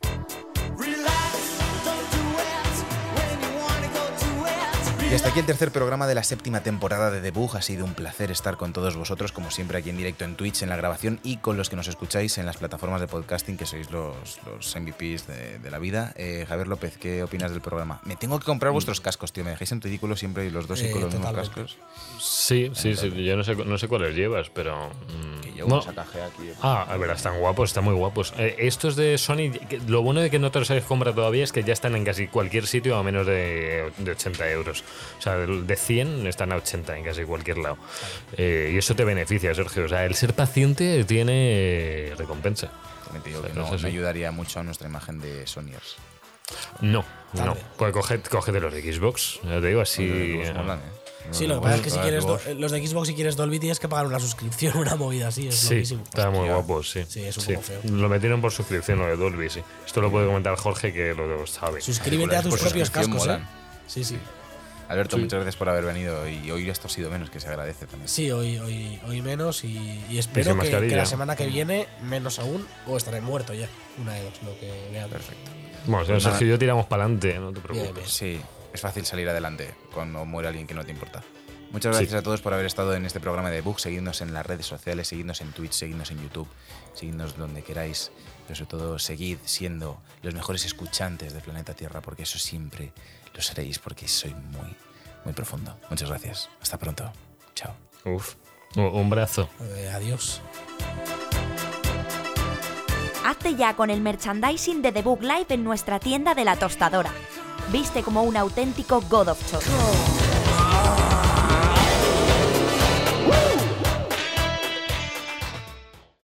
Y hasta aquí el tercer programa de la séptima temporada de Debug. Ha sido un placer estar con todos vosotros, como siempre, aquí en directo en Twitch, en la grabación y con los que nos escucháis en las plataformas de podcasting, que sois los, los MVPs de, de la vida. Eh, Javier López, ¿qué opinas del programa? Me tengo que comprar vuestros cascos, tío. Me dejáis en ridículo siempre los dos y Eh, con los mismos cascos. Sí, sí, sí. Yo no sé, no sé cuáles llevas, pero. mm, Que llevo no. un sacaje aquí. Ah, a ver, están guapos, están muy guapos. Eh, estos de Sony, lo bueno de que no te los hayas comprado todavía es que ya están en casi cualquier sitio a menos de, de 80 euros. O sea, de de 100 están a 80 en casi cualquier lado. Eh, y eso te beneficia, Sergio. O sea, el ser paciente tiene recompensa. También te digo que Pero no, eso sí. no ayudaría mucho a nuestra imagen de Sonyers. No, no. Tarde. Pues coge, cógete los de Xbox. Ya te digo así. Los eh, ¿eh? Sí, lo que pasa es que si los quieres do- los de Xbox, si quieres Dolby, tienes que pagar una suscripción, una movida así. Es Sí, loquísimo. está muy guapo, sí. Sí, es un poco feo. Lo metieron por suscripción, lo de Dolby, sí. Esto lo puede comentar Jorge, que lo sabe. Suscríbete a tus Por propios cascos, ¿eh? Sí, sí. Alberto, muchas gracias por haber venido y hoy esto ha sido menos, que se agradece también. Sí, hoy, hoy, hoy menos y, y espero que, que la semana que viene menos aún o estaré muerto ya. Una de dos, lo que vea. Perfecto. Bueno, Pues Sergio nada. y yo tiramos para adelante, no te preocupes. bien. Sí, es fácil salir adelante cuando muere alguien que no te importa. Muchas gracias a todos por haber estado en este programa de Bug. Seguidnos en las redes sociales, seguidnos en Twitch, seguidnos en YouTube, seguidnos donde queráis. Pero sobre todo, seguid siendo los mejores escuchantes del planeta Tierra, porque eso siempre lo seréis, porque soy muy, muy profundo. Muchas gracias. Hasta pronto. Chao. Uf. Un- brazo. Eh, adiós. Hazte ya con el merchandising de The Book Live en nuestra tienda de la tostadora. Viste como un auténtico God of Chos.